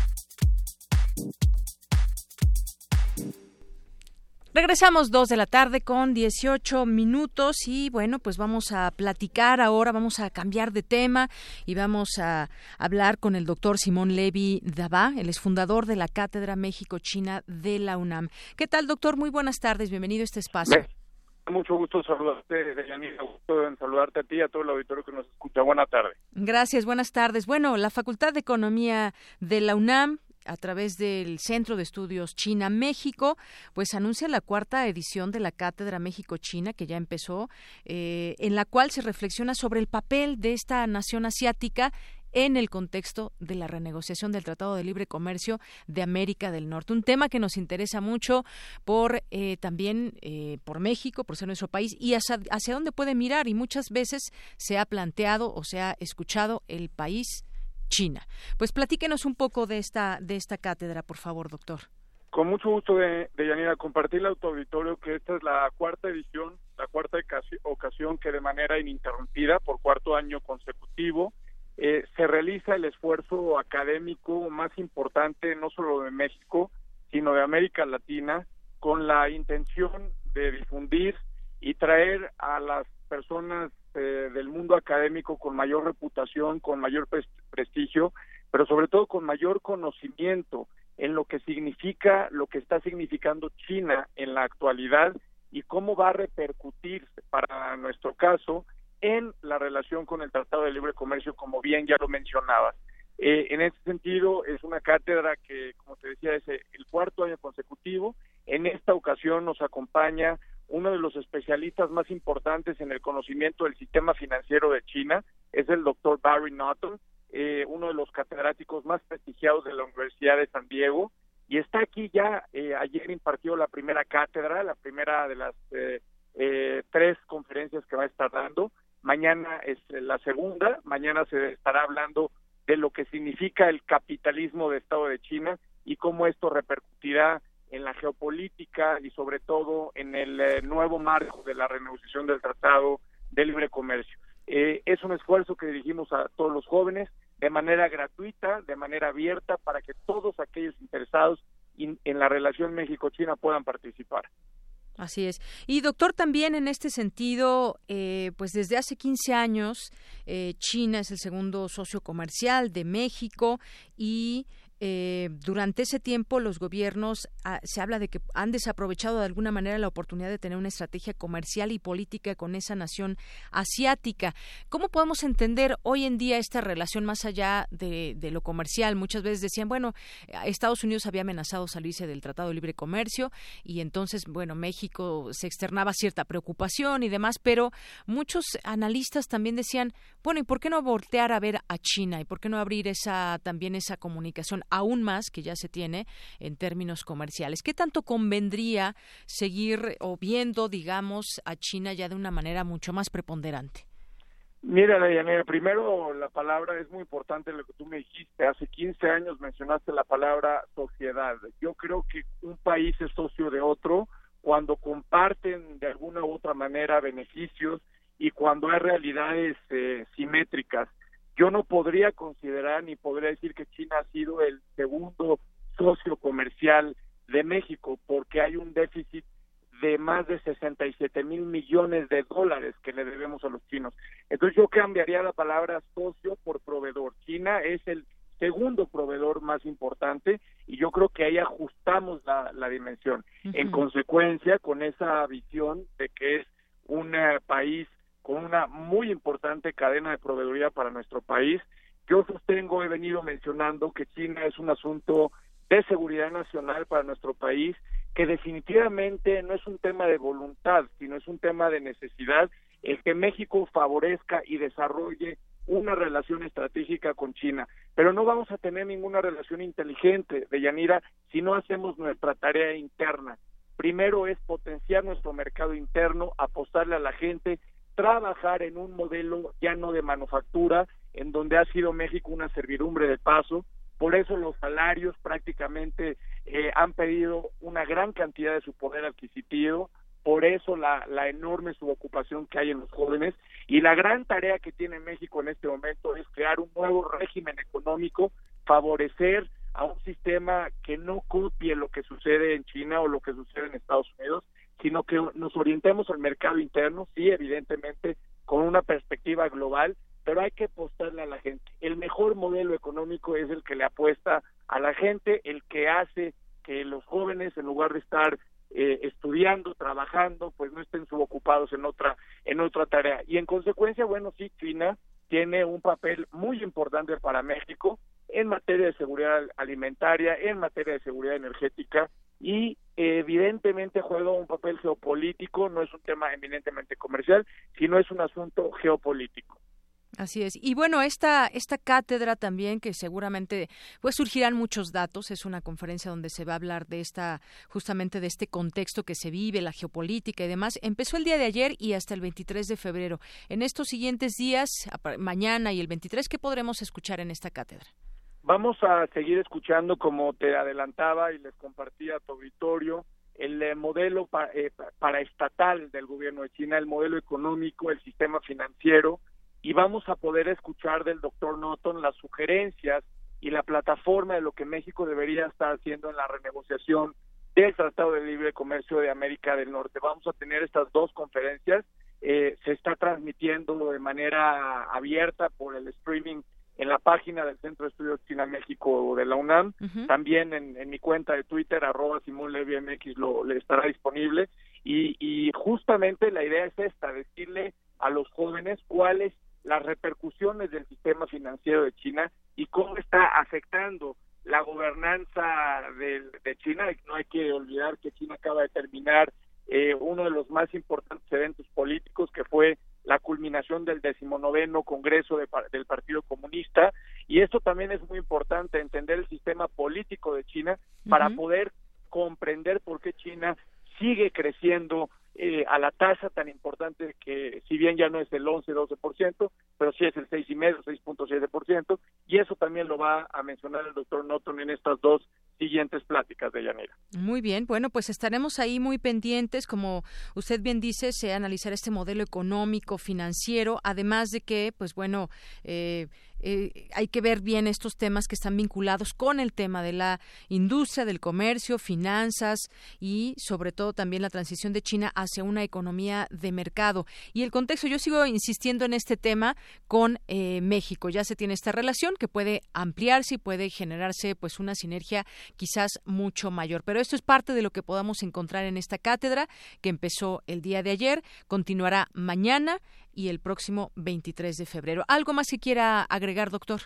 Regresamos dos de la tarde con 18 minutos y bueno, pues vamos a platicar ahora, vamos a cambiar de tema y vamos a hablar con el doctor Simón Levi Dabá, el es fundador de la Cátedra México-China de la UNAM. ¿Qué tal, doctor? Muy buenas tardes, bienvenido a este espacio. Mucho gusto saludarte, Deyanira. Gusto en saludarte a ti y a todo el auditorio que nos escucha. Buenas tardes. Gracias, buenas tardes. Bueno, la Facultad de Economía de la UNAM a través del Centro de Estudios China-México, pues anuncia la cuarta edición de la Cátedra México-China, que ya empezó, eh, en la cual se reflexiona sobre el papel de esta nación asiática en el contexto de la renegociación del Tratado de Libre Comercio de América del Norte. Un tema que nos interesa mucho por eh, también eh, por México, por ser nuestro país y hacia, hacia dónde puede mirar. Y muchas veces se ha planteado o se ha escuchado el país China. Pues platíquenos un poco de esta, de esta cátedra, por favor, doctor. Con mucho gusto, de, de Yanira, compartir al auditorio que esta es la cuarta edición, la cuarta ocasión que de manera ininterrumpida, por cuarto año consecutivo, eh, se realiza el esfuerzo académico más importante, no solo de México, sino de América Latina, con la intención de difundir y traer a las personas eh, del mundo académico con mayor reputación, con mayor prestigio, pero sobre todo con mayor conocimiento en lo que significa, lo que está significando China en la actualidad y cómo va a repercutir para nuestro caso en la relación con el Tratado de Libre Comercio, como bien ya lo mencionabas. Eh, en ese sentido, es una cátedra que, como te decía, es el cuarto año consecutivo. En esta ocasión nos acompaña uno de los especialistas más importantes en el conocimiento del sistema financiero de China, es el doctor Barry Norton, eh, uno de los catedráticos más prestigiados de la Universidad de San Diego, y está aquí ya, eh, ayer impartió la primera cátedra, la primera de las tres conferencias que va a estar dando, mañana es la segunda, mañana se estará hablando de lo que significa el capitalismo de Estado de China y cómo esto repercutirá en la geopolítica y sobre todo en el eh, nuevo marco de la renegociación del Tratado de Libre Comercio. Eh, es un esfuerzo que dirigimos a todos los jóvenes de manera gratuita, de manera abierta, para que todos aquellos interesados en la relación México-China puedan participar. Así es. Y doctor, también en este sentido, eh, pues desde hace 15 años, eh, China es el segundo socio comercial de México y eh, durante ese tiempo los gobiernos ah, se habla de que han desaprovechado de alguna manera la oportunidad de tener una estrategia comercial y política con esa nación asiática. ¿Cómo podemos entender hoy en día esta relación más allá de, lo comercial? Muchas veces decían, bueno, Estados Unidos había amenazado salirse del Tratado de Libre Comercio y entonces, bueno, México se externaba cierta preocupación y demás, pero muchos analistas también decían, bueno, ¿y por qué no voltear a ver a China? ¿Y por qué no abrir esa también esa comunicación aún más que ya se tiene en términos comerciales. ¿Qué tanto convendría seguir o viendo, digamos, a China ya de una manera mucho más preponderante? Mira, Dayanera, primero la palabra es muy importante lo que tú me dijiste. Hace 15 años mencionaste la palabra sociedad. Yo creo que un país es socio de otro cuando comparten de alguna u otra manera beneficios y cuando hay realidades eh, simétricas. Yo no podría considerar ni podría decir que China ha sido el segundo socio comercial de México porque hay un déficit de más de 67 mil millones de dólares que le debemos a los chinos. Entonces yo cambiaría la palabra socio por proveedor. China es el segundo proveedor más importante y yo creo que ahí ajustamos la, dimensión. En consecuencia, con esa visión de que es un eh, país con una muy importante cadena de proveeduría para nuestro país. Yo sostengo, he venido mencionando que China es un asunto de seguridad nacional para nuestro país, que definitivamente no es un tema de voluntad, sino es un tema de necesidad, el que México favorezca y desarrolle una relación estratégica con China. Pero no vamos a tener ninguna relación inteligente, de Yanira, si no hacemos nuestra tarea interna. Primero es potenciar nuestro mercado interno, apostarle a la gente trabajar en un modelo ya no de manufactura, en donde ha sido México una servidumbre de paso. Por eso los salarios prácticamente eh, han pedido una gran cantidad de su poder adquisitivo, por eso la, la enorme subocupación que hay en los jóvenes y la gran tarea que tiene México en este momento es crear un nuevo régimen económico, favorecer a un sistema que no copie lo que sucede en China o lo que sucede en Estados Unidos, sino que nos orientemos al mercado interno, sí, evidentemente, con una perspectiva global, pero hay que apostarle a la gente. El mejor modelo económico es el que le apuesta a la gente, el que hace que los jóvenes, en lugar de estar eh, estudiando, trabajando, pues no estén subocupados en otra, en otra tarea. Y en consecuencia, bueno, sí, China tiene un papel muy importante para México en materia de seguridad alimentaria, en materia de seguridad energética y evidentemente juega un papel geopolítico, no es un tema eminentemente comercial, sino es un asunto geopolítico. Así es. Y bueno, esta, esta cátedra también, que seguramente pues surgirán muchos datos, es una conferencia donde se va a hablar de esta, justamente de este contexto que se vive, la geopolítica y demás. Empezó el día de ayer y hasta el 23 de febrero. En estos siguientes días, mañana y el 23, ¿qué podremos escuchar en esta cátedra? Vamos a seguir escuchando, como te adelantaba y les compartía a tu auditorio, el eh, modelo eh, paraestatal del gobierno de China, el modelo económico, el sistema financiero, y vamos a poder escuchar del doctor Norton las sugerencias y la plataforma de lo que México debería estar haciendo en la renegociación del Tratado de Libre Comercio de América del Norte. Vamos a tener estas dos conferencias eh, se está transmitiendo de manera abierta por el streaming en la página del Centro de Estudios China México de la UNAM, también en, mi cuenta de Twitter, arroba Simón MX, lo, le estará disponible. Y, y justamente la idea es esta, decirle a los jóvenes cuáles las repercusiones del sistema financiero de China y cómo está afectando la gobernanza de, de China. No hay que olvidar que China acaba de terminar eh, uno de los más importantes eventos políticos que fue la culminación del decimonoveno Congreso del Partido Comunista y esto también es muy importante entender el sistema político de China para poder comprender por qué China sigue creciendo eh, a la tasa tan importante que si bien ya no es el 11-12%, pero sí es el 6,5, 6.7%, y eso también lo va a mencionar el doctor Norton en estas dos siguientes pláticas de Yanira. Muy bien, bueno, pues estaremos ahí muy pendientes, como usted bien dice, se analizar este modelo económico, financiero, además de que, pues bueno, eh, eh, hay que ver bien estos temas que están vinculados con el tema de la industria, del comercio, finanzas y sobre todo también la transición de China hacia una economía de mercado. Y el contexto, yo sigo insistiendo en este tema con eh, México. Ya se tiene esta relación que puede ampliarse y puede generarse pues una sinergia quizás mucho mayor. Pero esto es parte de lo que podamos encontrar en esta cátedra que empezó el día de ayer, continuará mañana y el próximo 23 de febrero. ¿Algo más que quiera agregar, doctor?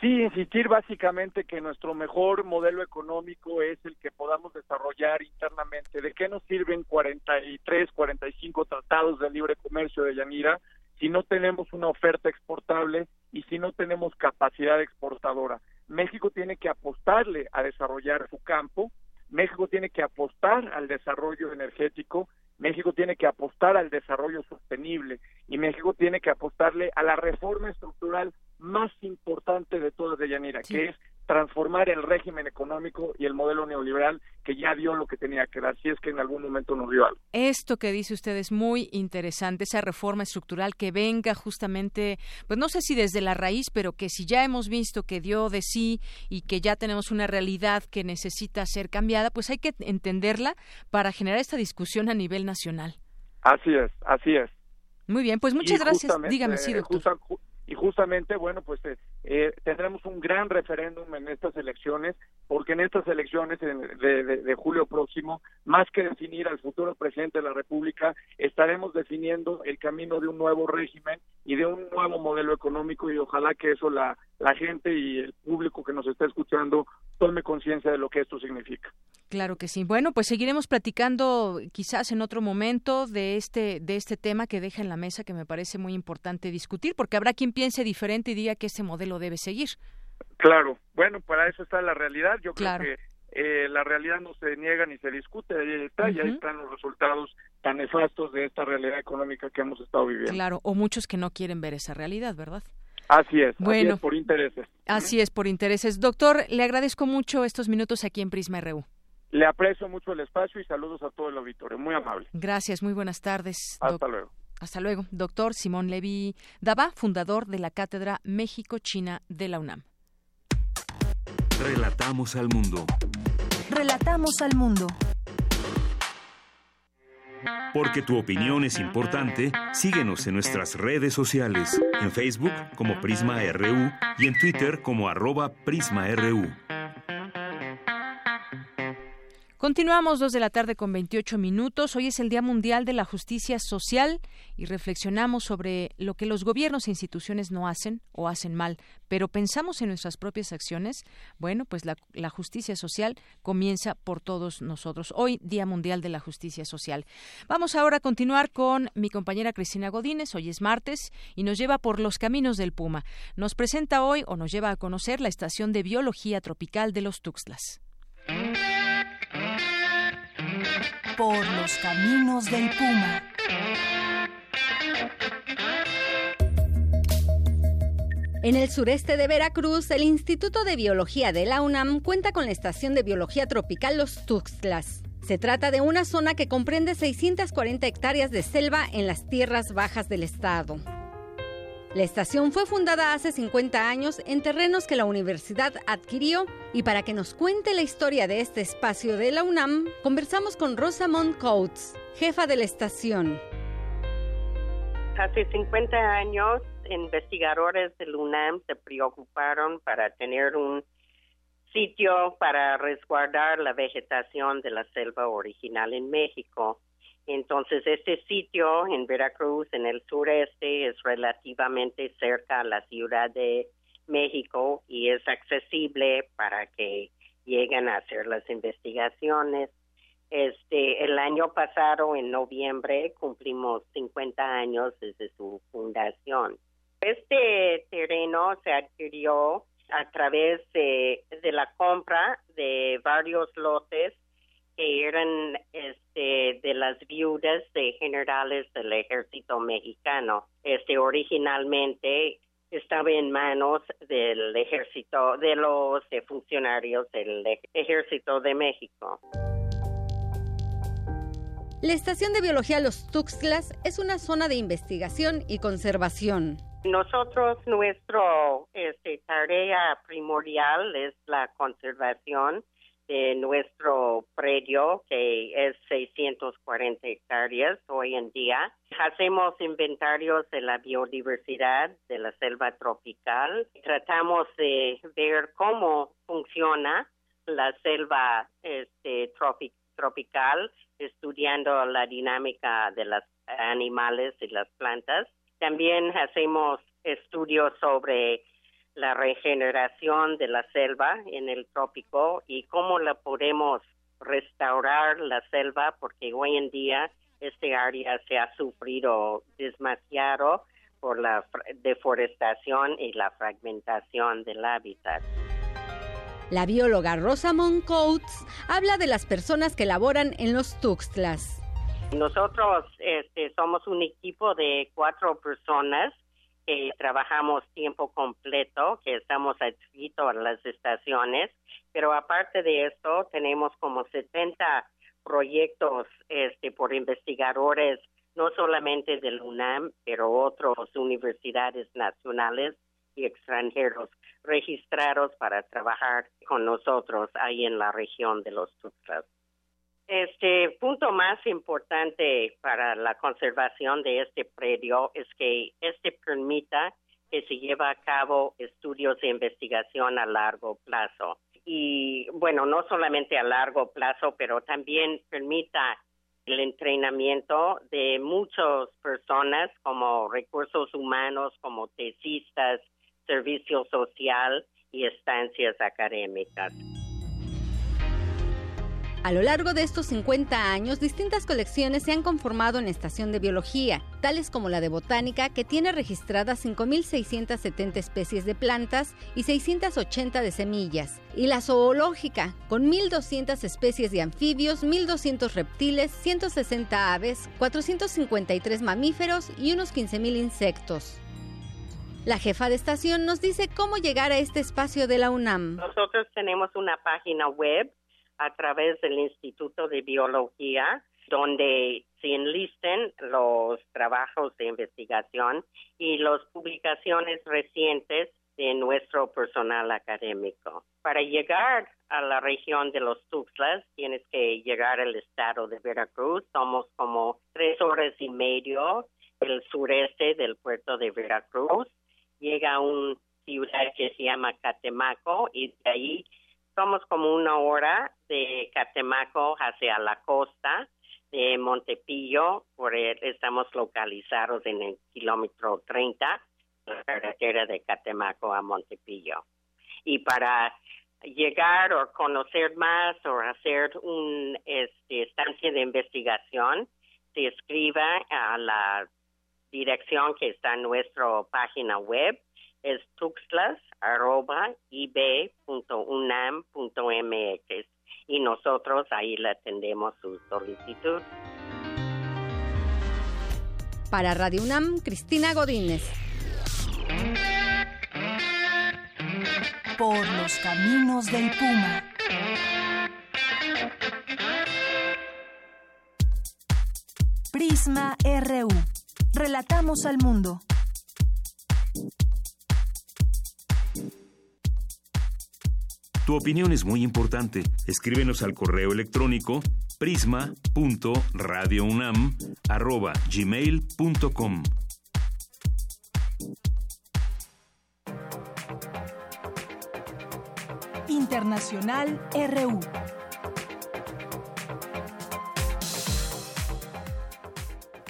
Sí, insistir básicamente que nuestro mejor modelo económico es el que podamos desarrollar internamente. ¿De qué nos sirven 43, 45 tratados de libre comercio de Yanira si no tenemos una oferta exportable y si no tenemos capacidad exportadora? México tiene que apostarle a desarrollar su campo, México tiene que apostar al desarrollo energético México tiene que apostar al desarrollo sostenible y México tiene que apostarle a la reforma estructural más importante de todas de Yanira, que es transformar el régimen económico y el modelo neoliberal que ya dio lo que tenía que dar, si es que en algún momento nos dio algo. Esto que dice usted es muy interesante, esa reforma estructural que venga justamente, pues no sé si desde la raíz, pero que si ya hemos visto que dio de sí y que ya tenemos una realidad que necesita ser cambiada, pues hay que entenderla para generar esta discusión a nivel nacional. Así es, así es. Muy bien, pues muchas gracias. Dígame, sí, doctor y justamente, bueno, pues eh, eh, tendremos un gran referéndum en estas elecciones, porque en estas elecciones de, julio próximo, más que definir al futuro presidente de la República, estaremos definiendo el camino de un nuevo régimen y de un nuevo modelo económico y ojalá que eso la, la gente y el público que nos está escuchando tome conciencia de lo que esto significa. Claro que sí. Bueno, pues seguiremos platicando quizás en otro momento de este de este tema que deja en la mesa que me parece muy importante discutir, porque habrá quien piense diferente y diga que ese modelo debe seguir. Claro. Bueno, para eso está la realidad. Yo creo que eh, la realidad no se niega ni se discute, ahí está, y ahí están los resultados tan nefastos de esta realidad económica que hemos estado viviendo. Claro, o muchos que no quieren ver esa realidad, ¿verdad? Así es, bueno, así es por intereses. Así es por intereses. Doctor, le agradezco mucho estos minutos aquí en Prisma RU. Le aprecio mucho el espacio y saludos a todo el auditorio. Muy amable. Gracias, muy buenas tardes. Hasta luego. Hasta luego. Doctor Simón Levi Daba, fundador de la Cátedra México-China de la UNAM. Relatamos al mundo. Relatamos al mundo. Porque tu opinión es importante, síguenos en nuestras redes sociales, en Facebook como Prisma RU y en Twitter como arroba PrismaRU. Continuamos dos de la tarde con 28 minutos. Hoy es el Día Mundial de la Justicia Social y reflexionamos sobre lo que los gobiernos e instituciones no hacen o hacen mal, pero pensamos en nuestras propias acciones. Bueno, pues la, justicia social comienza por todos nosotros. Hoy, Día Mundial de la Justicia Social. Vamos ahora a continuar con mi compañera Cristina Godínez. Hoy es martes y nos lleva por los caminos del Puma. Nos presenta hoy o nos lleva a conocer la estación de biología tropical de los Tuxtlas por los caminos del Puma. En el sureste de Veracruz, el Instituto de Biología de la UNAM cuenta con la Estación de Biología Tropical Los Tuxtlas. Se trata de una zona que comprende 640 hectáreas de selva en las tierras bajas del estado. La estación fue fundada hace 50 años en terrenos que la universidad adquirió y para que nos cuente la historia de este espacio de la UNAM, conversamos con Rosamond Coates, jefa de la estación. Hace 50 años, investigadores del UNAM se preocuparon para tener un sitio para resguardar la vegetación de la selva original en México. Entonces, este sitio en Veracruz, en el sureste, es relativamente cerca a la Ciudad de México y es accesible para que lleguen a hacer las investigaciones. Este, el año pasado, en noviembre, cumplimos 50 años desde su fundación. Este terreno se adquirió a través de, la compra de varios lotes que eran este, de las viudas de generales del ejército mexicano. Este originalmente estaba en manos del ejército, de los funcionarios del ejército de México. La Estación de Biología Los Tuxtlas es una zona de investigación y conservación. Nosotros, nuestra este, tarea primordial es la conservación de nuestro predio, que es 640 hectáreas hoy en día. Hacemos inventarios de la biodiversidad de la selva tropical. Tratamos de ver cómo funciona la selva este, tropical estudiando la dinámica de los animales y las plantas. También hacemos estudios sobre la regeneración de la selva en el trópico y cómo la podemos restaurar la selva porque hoy en día este área se ha sufrido demasiado por la deforestación y la fragmentación del hábitat. La bióloga Rosamond Coates habla de las personas que laboran en los Tuxtlas. Nosotros este, somos un equipo de cuatro personas que trabajamos tiempo completo, que estamos adscritos a las estaciones, pero aparte de esto tenemos como 70 proyectos este, por investigadores, no solamente del UNAM, pero otras universidades nacionales y extranjeros registrados para trabajar con nosotros ahí en la región de los Tuxtlas. Este punto más importante para la conservación de este predio es que este permita que se lleve a cabo estudios de investigación a largo plazo. Y bueno, no solamente a largo plazo, pero también permita el entrenamiento de muchas personas como recursos humanos, como tesistas, servicio social y estancias académicas. A lo largo de estos 50 años, distintas colecciones se han conformado en Estación de Biología, tales como la de Botánica, que tiene registradas 5.670 especies de plantas y 680 de semillas, y la Zoológica, con 1.200 especies de anfibios, 1.200 reptiles, 160 aves, 453 mamíferos y unos 15.000 insectos. La jefa de estación nos dice cómo llegar a este espacio de la UNAM. Nosotros tenemos una página web a través del Instituto de Biología donde se enlisten los trabajos de investigación y las publicaciones recientes de nuestro personal académico. Para llegar a la región de los Tuxtlas tienes que llegar al estado de Veracruz. Somos como tres horas y medio el sureste del puerto de Veracruz llega a una ciudad que se llama Catemaco y de ahí somos como una hora de Catemaco hacia la costa de Montepillo, por estamos localizados en el kilómetro 30, la carretera de Catemaco a Montepillo. Y para llegar o conocer más o hacer una este, estancia de investigación, se escriba a la dirección que está en nuestra página web es tuxtlas.ib.unam.mx y nosotros ahí le atendemos su solicitud. Para Radio UNAM, Cristina Godínez. Por los caminos del Puma. Prisma RU. Relatamos al mundo. Tu opinión es muy importante. Escríbenos al correo electrónico prisma.radiounam@gmail.com. Internacional RU.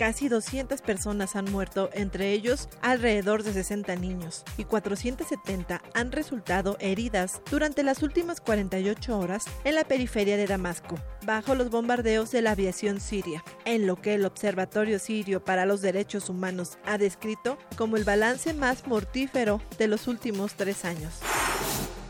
Casi 200 personas han muerto, entre ellos alrededor de 60 niños, y 470 han resultado heridas durante las últimas 48 horas en la periferia de Damasco, bajo los bombardeos de la aviación siria, en lo que el Observatorio Sirio para los Derechos Humanos ha descrito como el balance más mortífero de los últimos tres años.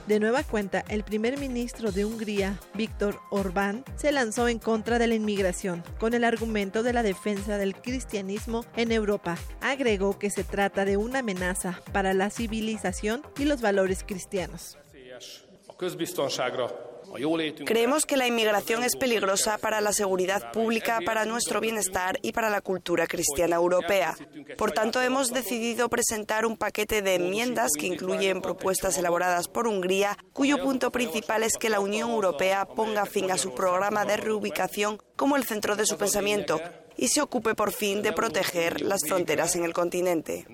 De nueva cuenta, el primer ministro de Hungría, Víctor Orbán, se lanzó en contra de la inmigración con el argumento de la defensa del cristianismo en Europa. Agregó que se trata de una amenaza para la civilización y los valores cristianos. Creemos que la inmigración es peligrosa para la seguridad pública, para nuestro bienestar y para la cultura cristiana europea. Por tanto, hemos decidido presentar un paquete de enmiendas que incluyen propuestas elaboradas por Hungría, cuyo punto principal es que la Unión Europea ponga fin a su programa de reubicación como el centro de su pensamiento y se ocupe por fin de proteger las fronteras en el continente.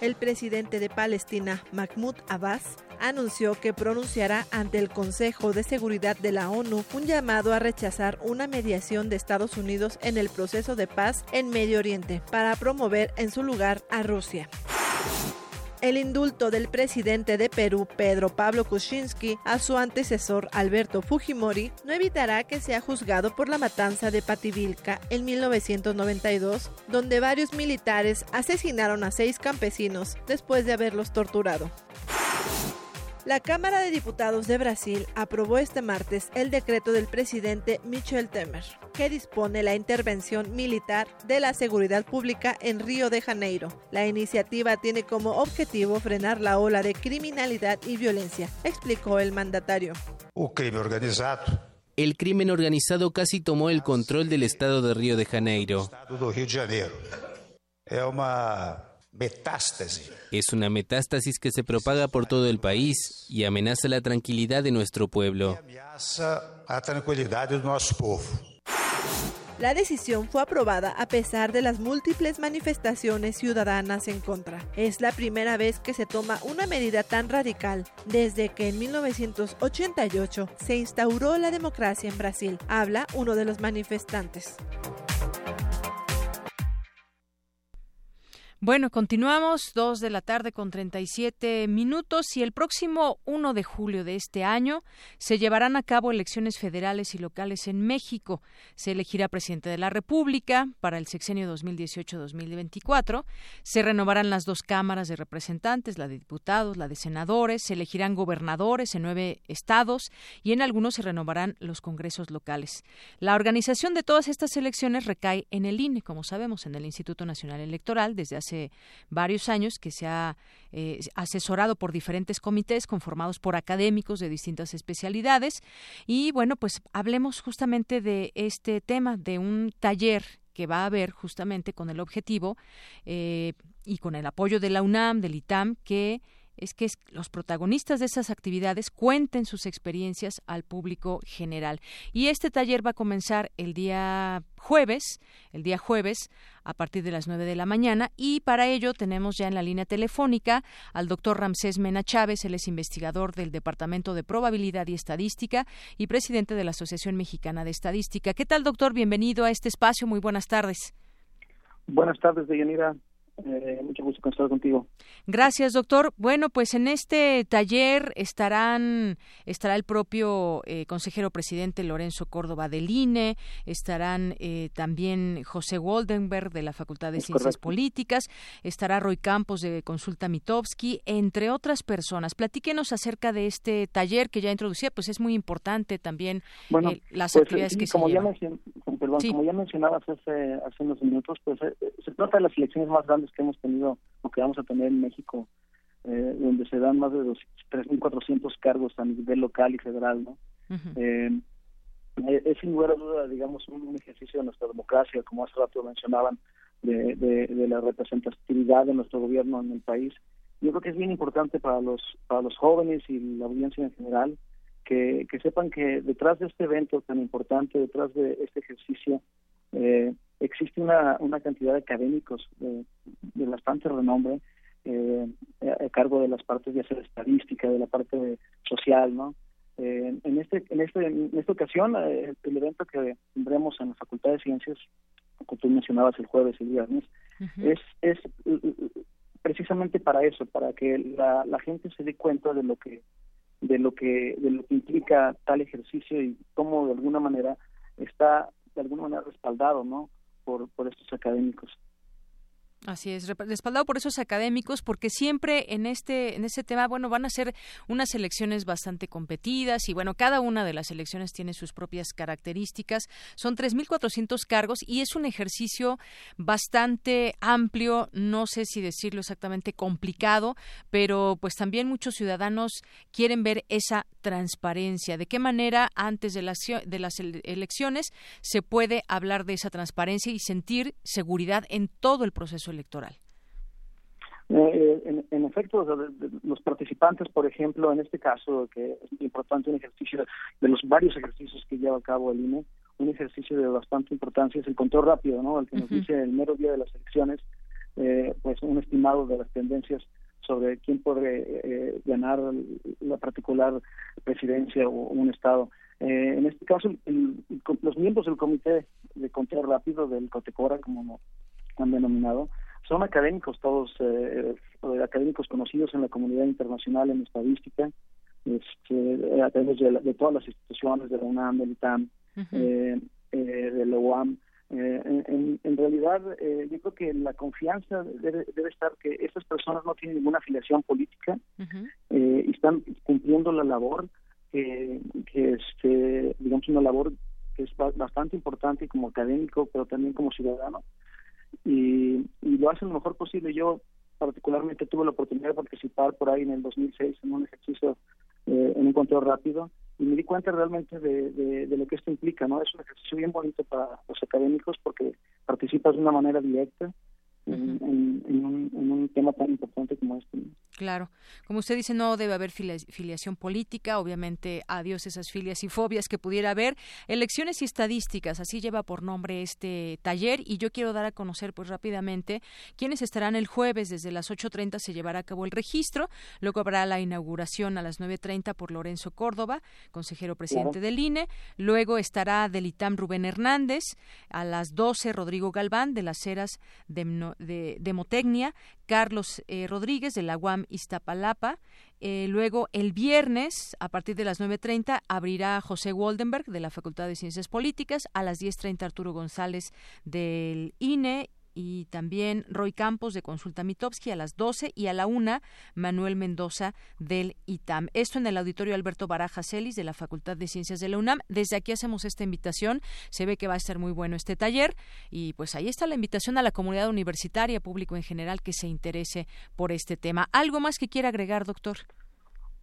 El presidente de Palestina, Mahmoud Abbas, anunció que pronunciará ante el Consejo de Seguridad de la ONU un llamado a rechazar una mediación de Estados Unidos en el proceso de paz en Medio Oriente para promover en su lugar a Rusia. El indulto del presidente de Perú, Pedro Pablo Kuczynski, a su antecesor Alberto Fujimori, no evitará que sea juzgado por la matanza de Pativilca en 1992, donde varios militares asesinaron a seis campesinos después de haberlos torturado. La Cámara de Diputados de Brasil aprobó este martes el decreto del presidente Michel Temer, que dispone la intervención militar de la seguridad pública en Río de Janeiro. La iniciativa tiene como objetivo frenar la ola de criminalidad y violencia, explicó el mandatario. El crimen organizado casi tomó el control del estado de Río de Janeiro. Es una metástasis que se propaga por todo el país y amenaza la tranquilidad de nuestro pueblo. La decisión fue aprobada a pesar de las múltiples manifestaciones ciudadanas en contra. Es la primera vez que se toma una medida tan radical desde que en 1988 se instauró la democracia en Brasil, habla uno de los manifestantes. Bueno, continuamos, dos de la tarde con 37 minutos y el próximo 1 de julio de este año se llevarán a cabo elecciones federales y locales en México. Se elegirá presidente de la República para el sexenio 2018-2024. Se renovarán las dos cámaras de representantes, la de diputados, la de senadores. Se elegirán gobernadores en nueve estados y en algunos se renovarán los congresos locales. La organización de todas estas elecciones recae en el INE, como sabemos, en el Instituto Nacional Electoral desde hace varios años que se ha eh, asesorado por diferentes comités conformados por académicos de distintas especialidades. Y bueno, pues hablemos justamente de este tema, de un taller que va a haber justamente con el objetivo eh, y con el apoyo de la UNAM, del ITAM, que es que los protagonistas de esas actividades cuenten sus experiencias al público general. Y este taller va a comenzar el día jueves, el día jueves a partir de las nueve de la mañana y para ello tenemos ya en la línea telefónica al doctor Ramsés Mena Chávez, él es investigador del Departamento de Probabilidad y Estadística y presidente de la Asociación Mexicana de Estadística. ¿Qué tal, doctor? Bienvenido a este espacio. Muy buenas tardes. Buenas tardes, Deyanira. Eh, mucho gusto estar contigo. Gracias, doctor. Bueno, pues en este taller estarán estará el propio eh, consejero presidente Lorenzo Córdoba del INE, estarán eh, también José Woldenberg de la Facultad de Ciencias Políticas, estará Roy Campos de Consulta Mitowski, entre otras personas. Platíquenos acerca de este taller que ya introducía, pues es muy importante también las pues, actividades que como se ya Como ya mencionabas hace, hace unos minutos, pues se trata de las elecciones más grandes que hemos tenido o que vamos a tener en México, eh, donde se dan más de 3.400 cargos a nivel local y federal, ¿no? Eh, eh, es sin lugar a duda, digamos, un, ejercicio de nuestra democracia, como hace rato mencionaban, de, de, la representatividad de nuestro gobierno en el país. Yo creo que es bien importante para los para los jóvenes y la audiencia en general que, que sepan que detrás de este evento tan importante, detrás de este ejercicio, eh, existe una, una cantidad de académicos de, bastante renombre eh, a, cargo de las partes de hacer estadística, de la parte social, ¿no? Eh, en este en este en esta ocasión eh, el evento que tendremos en la Facultad de Ciencias, como tú mencionabas el jueves y el viernes, es es precisamente para eso, para que la, la gente se dé cuenta de lo que de lo que de lo que implica tal ejercicio y cómo de alguna manera está de alguna manera respaldado, ¿no? Por, por estos académicos. Así es, respaldado por esos académicos, porque siempre en este en este tema, bueno, van a ser unas elecciones bastante competidas y bueno, cada una de las elecciones tiene sus propias características. Son 3.400 cargos y es un ejercicio bastante amplio, no sé si decirlo exactamente complicado, pero pues también muchos ciudadanos quieren ver esa transparencia. ¿De qué manera antes de las, de las elecciones se puede hablar de esa transparencia y sentir seguridad en todo el proceso electoral? Eh, en, efecto, los participantes, por ejemplo, en este caso, que es importante un ejercicio de los varios ejercicios que lleva a cabo el INE, un ejercicio de bastante importancia es el control rápido, ¿no? El que nos dice el mero día de las elecciones, eh, pues un estimado de las tendencias sobre quién puede eh, ganar la particular presidencia o un estado. en este caso, los miembros del comité de control rápido del COTECORA, como han denominado, son académicos todos, eh, eh, académicos conocidos en la comunidad internacional en estadística, este, a través de, todas las instituciones de la UNAM, del ITAM, eh, de la UAM. En, en, realidad, yo creo que la confianza debe, debe, estar que estas personas no tienen ninguna afiliación política y están cumpliendo la labor que, que este, digamos, una labor que es bastante importante como académico, pero también como ciudadano y, lo hacen lo mejor posible. Yo particularmente tuve la oportunidad de participar por ahí en el 2006 en un ejercicio, eh, en un control rápido, y me di cuenta realmente de, de, lo que esto implica, ¿no? Es un ejercicio bien bonito para los académicos porque participas de una manera directa en, un, tema tan importante como este. Claro, como usted dice, no debe haber filiación política, obviamente adiós esas filias y fobias que pudiera haber. Elecciones y estadísticas, así lleva por nombre este taller y yo quiero dar a conocer pues rápidamente quiénes estarán el jueves desde las 8.30 se llevará a cabo el registro, luego habrá la inauguración a las 9.30 por Lorenzo Córdoba, consejero presidente del INE, luego estará del ITAM Rubén Hernández, a las 12 Rodrigo Galván de las Heras de de Demotecnia, Carlos eh, Rodríguez de la UAM Iztapalapa. Eh, luego, el viernes, a partir de las 9.30, abrirá José Waldenberg de la Facultad de Ciencias Políticas, a las 10.30 Arturo González del INE y también Roy Campos de Consulta Mitowski a las 12 y a la 1 Manuel Mendoza del ITAM. Esto en el auditorio Alberto Baraja Celis de la Facultad de Ciencias de la UNAM. Desde aquí hacemos esta invitación. Se ve que va a ser muy bueno este taller y pues ahí está la invitación a la comunidad universitaria, público en general que se interese por este tema. ¿Algo más que quiera agregar, doctor?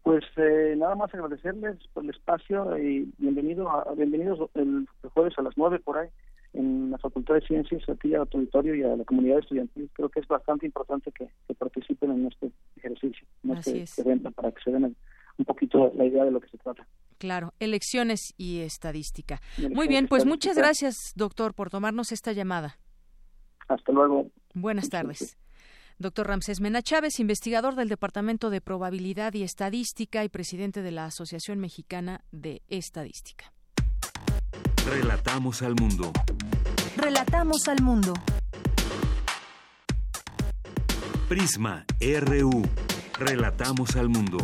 Pues eh, nada más agradecerles por el espacio y bienvenido a, bienvenidos el jueves a las 9 por ahí en la Facultad de Ciencias, aquí al auditorio y a la comunidad estudiantil. Creo que es bastante importante que, participen en este ejercicio, en este evento, para que se den un poquito la idea de lo que se trata. Claro, elecciones y estadística. Muy bien, pues muchas gracias, doctor, por tomarnos esta llamada. Hasta luego. Buenas tardes. Doctor Ramsés Mena Chávez, investigador del Departamento de Probabilidad y Estadística y presidente de la Asociación Mexicana de Estadística. Relatamos al mundo. Relatamos al mundo. Prisma RU. Relatamos al mundo.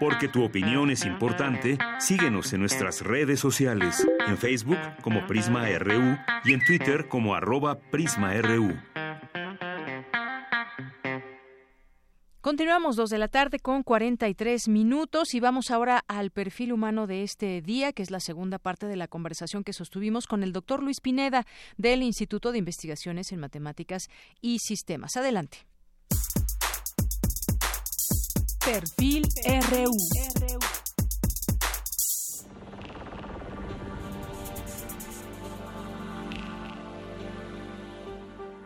Porque tu opinión es importante, síguenos en nuestras redes sociales, en Facebook como Prisma RU y en Twitter como arroba PrismaRU. Continuamos dos de la tarde con 43 minutos y vamos ahora al perfil humano de este día, que es la segunda parte de la conversación que sostuvimos con el doctor Luis Pineda del Instituto de Investigaciones en Matemáticas y Sistemas. Adelante. Perfil RU.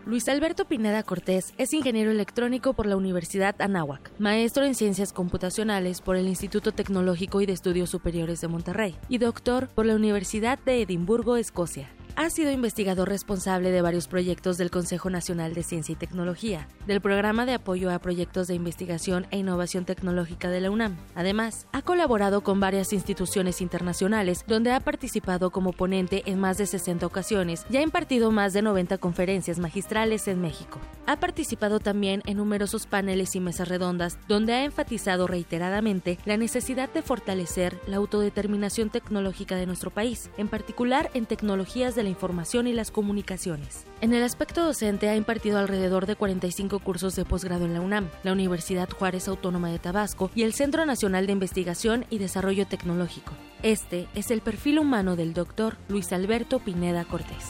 Luis Alberto Pineda Cortés es ingeniero electrónico por la Universidad Anáhuac, maestro en ciencias computacionales por el Instituto Tecnológico y de Estudios Superiores de Monterrey y doctor por la Universidad de Edimburgo, Escocia. Ha sido investigador responsable de varios proyectos del Consejo Nacional de Ciencia y Tecnología, del Programa de Apoyo a Proyectos de Investigación e Innovación Tecnológica de la UNAM. Además, ha colaborado con varias instituciones internacionales donde ha participado como ponente en más de 60 ocasiones y ha impartido más de 90 conferencias magistrales en México. Ha participado también en numerosos paneles y mesas redondas donde ha enfatizado reiteradamente la necesidad de fortalecer la autodeterminación tecnológica de nuestro país, en particular en tecnologías de la información y las comunicaciones. En el aspecto docente ha impartido alrededor de 45 cursos de posgrado en la UNAM, la Universidad Juárez Autónoma de Tabasco y el Centro Nacional de Investigación y Desarrollo Tecnológico. Este es el perfil humano del doctor Luis Alberto Pineda Cortés.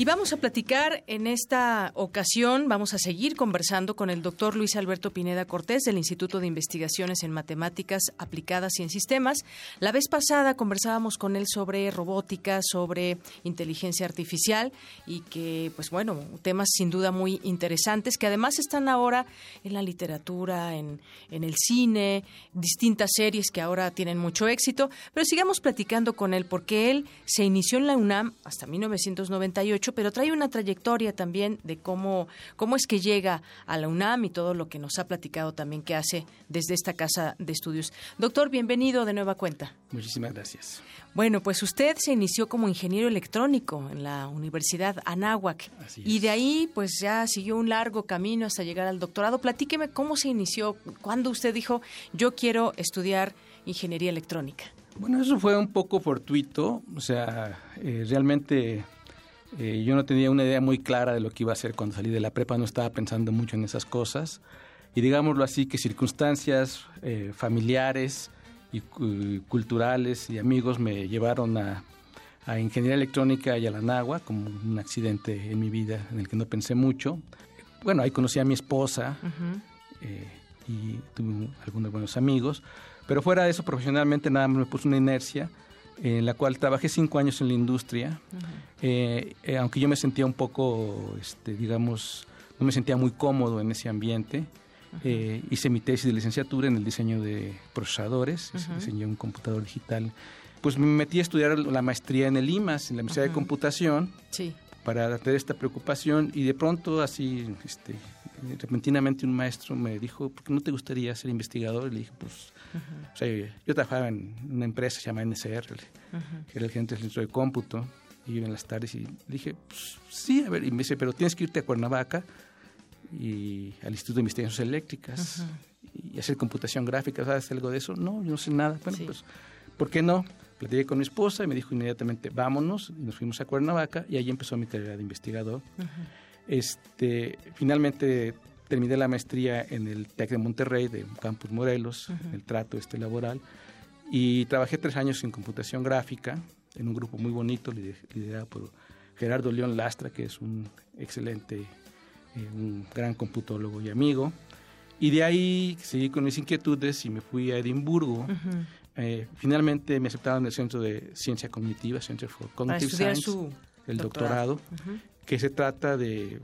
Y vamos a platicar en esta ocasión, vamos a seguir conversando con el doctor Luis Alberto Pineda Cortés del Instituto de Investigaciones en Matemáticas Aplicadas y en Sistemas. La vez pasada conversábamos con él sobre robótica, sobre inteligencia artificial y que, pues bueno, temas sin duda muy interesantes que además están ahora en la literatura, en, en el cine, distintas series que ahora tienen mucho éxito. Pero sigamos platicando con él porque él se inició en la UNAM hasta 1998 pero trae una trayectoria también de cómo, cómo es que llega a la UNAM y todo lo que nos ha platicado también que hace desde esta casa de estudios. Doctor, bienvenido de nueva cuenta. Muchísimas gracias. Bueno, pues usted se inició como ingeniero electrónico en la Universidad Anáhuac y de ahí pues ya siguió un largo camino hasta llegar al doctorado. Platíqueme cómo se inició, cuándo usted dijo yo quiero estudiar ingeniería electrónica. Bueno, eso fue un poco fortuito, o sea, eh, realmente eh, yo no tenía una idea muy clara de lo que iba a hacer cuando salí de la prepa, no estaba pensando mucho en esas cosas. Y digámoslo así, que circunstancias eh, familiares y culturales y amigos me llevaron a, a, Ingeniería Electrónica y a la Nagua, como un accidente en mi vida en el que no pensé mucho. Bueno, ahí conocí a mi esposa eh, y tuve algunos buenos amigos, pero fuera de eso, profesionalmente nada más me puso una inercia en la cual trabajé cinco años en la industria, eh, eh, aunque yo me sentía un poco, este, digamos, no me sentía muy cómodo en ese ambiente. Eh, hice mi tesis de licenciatura en el diseño de procesadores, diseñé un computador digital. Pues me metí a estudiar la maestría en el IMAS, en la Universidad de Computación, para tener esta preocupación y de pronto así, este, repentinamente un maestro me dijo, ¿por qué no te gustaría ser investigador? Y le dije, pues o sea, yo trabajaba en una empresa llamada NCR, que era el gerente del centro de cómputo, y en las tardes y dije, pues, sí, a ver, y me dice, pero tienes que irte a Cuernavaca y al Instituto de Investigaciones Eléctricas y hacer computación gráfica, ¿sabes algo de eso? No, yo no sé nada. Bueno, pues, ¿por qué no? Platiqué con mi esposa y me dijo inmediatamente, vámonos, y nos fuimos a Cuernavaca y ahí empezó mi carrera de investigador. Este, finalmente terminé la maestría en el TEC de Monterrey, de Campus Morelos, el trato este laboral, y trabajé tres años en computación gráfica, en un grupo muy bonito, liderado por Gerardo León Lastra, que es un excelente, eh, un gran computólogo y amigo. Y de ahí seguí con mis inquietudes y me fui a Edimburgo. Eh, finalmente me aceptaron en el Centro de Ciencia Cognitiva, Center for Cognitive Science, el doctorado, que se trata de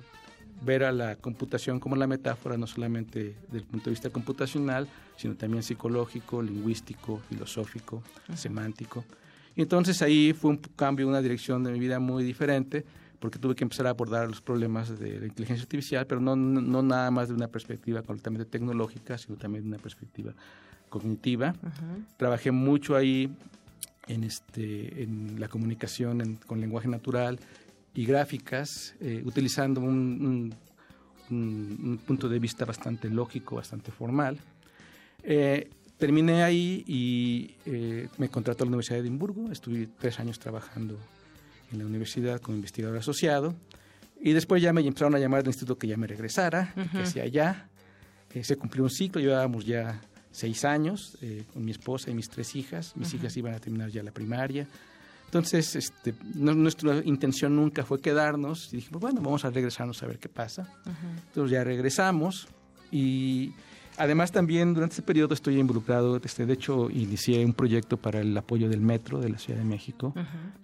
ver a la computación como la metáfora no solamente desde el punto de vista computacional, sino también psicológico, lingüístico, filosófico, semántico. Y entonces ahí fue un cambio, una dirección de mi vida muy diferente, porque tuve que empezar a abordar los problemas de la inteligencia artificial, pero no, no, nada más de una perspectiva completamente tecnológica, sino también de una perspectiva cognitiva. Trabajé mucho ahí en, este, en la comunicación con lenguaje natural y gráficas, eh, utilizando un, punto de vista bastante lógico, bastante formal. Eh, terminé ahí y eh, me contrató a la Universidad de Edimburgo. Estuve tres años trabajando en la universidad como investigador asociado. Y después ya me empezaron a llamar del instituto que ya me regresara, que hacia allá. se cumplió un ciclo, llevábamos ya seis años con mi esposa y mis tres hijas. Mis hijas iban a terminar ya la primaria. Entonces, este, nuestra intención nunca fue quedarnos y dijimos, bueno, vamos a regresarnos a ver qué pasa. Entonces ya regresamos y además también durante ese periodo estoy involucrado, este, de hecho inicié un proyecto para el apoyo del metro de la Ciudad de México.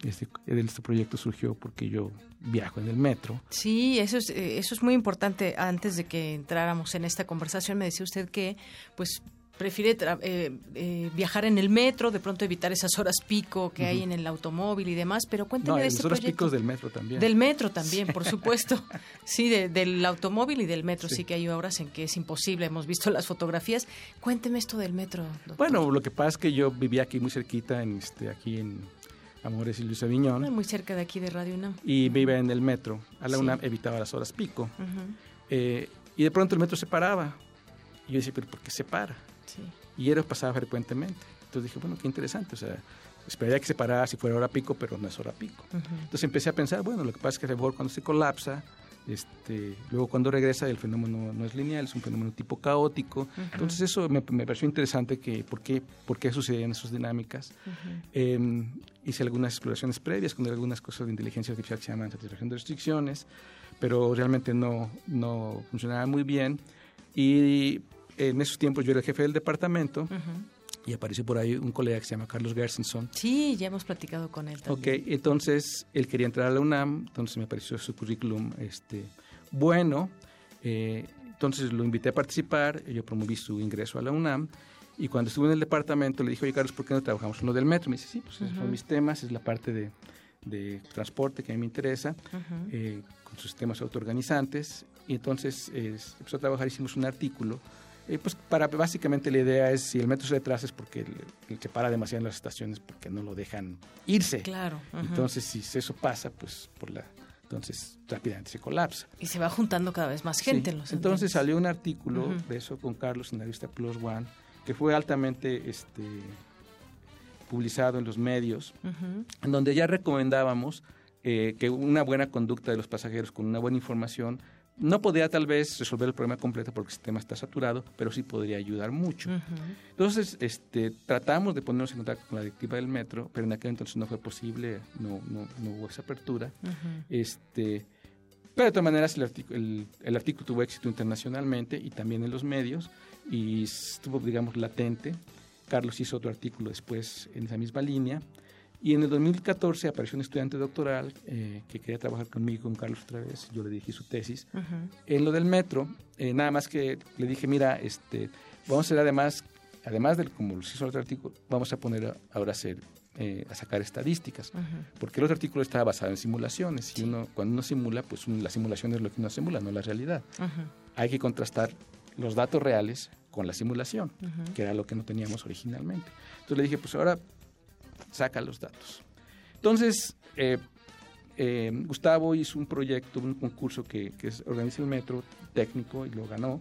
este, este, proyecto surgió porque yo viajo en el metro. Sí, eso es, eh, eso es muy importante. Antes de que entráramos en esta conversación me decía usted que pues prefiere eh, eh, viajar en el metro, de pronto evitar esas horas pico que hay en el automóvil y demás, pero cuénteme no, de este horas proyecto. picos del metro también. Del metro también, por supuesto. sí, del automóvil y del metro, sí. que hay horas en que es imposible, hemos visto las fotografías. Cuénteme esto del metro. Doctor. Bueno, lo que pasa es que yo vivía aquí muy cerquita, en este, aquí en Amores y Luis Aviñón. Muy cerca de aquí de Radio UNAM. Y vive en el metro. A la UNAM evitaba las horas pico. eh, y de pronto el metro se paraba. Y yo decía, pero ¿por qué se para? Sí. Y era pasaba frecuentemente. Entonces dije, bueno, qué interesante. O sea, esperaría que se parara si fuera hora pico, pero no es hora pico. Uh -huh. Entonces empecé a pensar, bueno, lo que pasa es que a lo mejor cuando se colapsa, este, luego cuando regresa el fenómeno no es lineal, es un fenómeno tipo caótico. Uh -huh. Entonces eso me, me, pareció interesante que por qué, por qué sucedían esas dinámicas. Uh -huh. eh, hice algunas exploraciones previas con algunas cosas de inteligencia artificial que se llaman satisfacción de restricciones, pero realmente no, no funcionaba muy bien. Y en esos tiempos yo era el jefe del departamento. Y apareció por ahí un colega que se llama Carlos Gersenson. Sí, ya hemos platicado con él también. Ok, entonces él quería entrar a la UNAM, entonces me pareció su currículum este, bueno. Eh, entonces lo invité a participar, yo promoví su ingreso a la UNAM. Y cuando estuve en el departamento le dije, oye Carlos, ¿por qué no trabajamos en lo del metro? Me dice, sí, pues uh -huh. son mis temas, es la parte de, de, transporte que a mí me interesa, uh -huh. eh, con sus temas autoorganizantes. Y entonces eh, empezó a trabajar, hicimos un artículo eh, pues para básicamente la idea es si el metro se retrasa es porque se para demasiado en las estaciones porque no lo dejan irse. Claro. Uh -huh. Entonces si eso pasa, pues por la entonces rápidamente se colapsa. Y se va juntando cada vez más gente sí. en los Entonces salió un artículo uh -huh. de eso con Carlos en la revista Plus One que fue altamente este, publicado en los medios, uh -huh. en donde ya recomendábamos eh, que una buena conducta de los pasajeros con una buena información no podría tal vez resolver el problema completo porque el sistema está saturado, pero sí podría ayudar mucho. Uh -huh. Entonces, este, tratamos de ponernos en contacto con la directiva del metro, pero en aquel entonces no fue posible, no, no, no hubo esa apertura. Uh -huh. este, pero de todas maneras el el, el artículo tuvo éxito internacionalmente y también en los medios y estuvo, digamos, latente. Carlos hizo otro artículo después en esa misma línea. Y en el 2014 apareció un estudiante doctoral eh, que quería trabajar conmigo, con Carlos otra vez. Yo le dirigí su tesis. Uh -huh. En lo del metro, eh, nada más que le dije, mira, este, vamos a hacer además, además de como lo hizo el otro artículo, vamos a poner ahora a hacer, eh, a sacar estadísticas. Uh -huh. Porque el otro artículo estaba basado en simulaciones. Sí. Y uno, cuando uno simula, pues un, la simulación es lo que uno simula, no la realidad. Uh -huh. Hay que contrastar los datos reales con la simulación, que era lo que no teníamos originalmente. Entonces le dije, pues ahora saca los datos. Entonces, eh, eh, Gustavo hizo un proyecto, un concurso que, que organiza el metro técnico y lo ganó.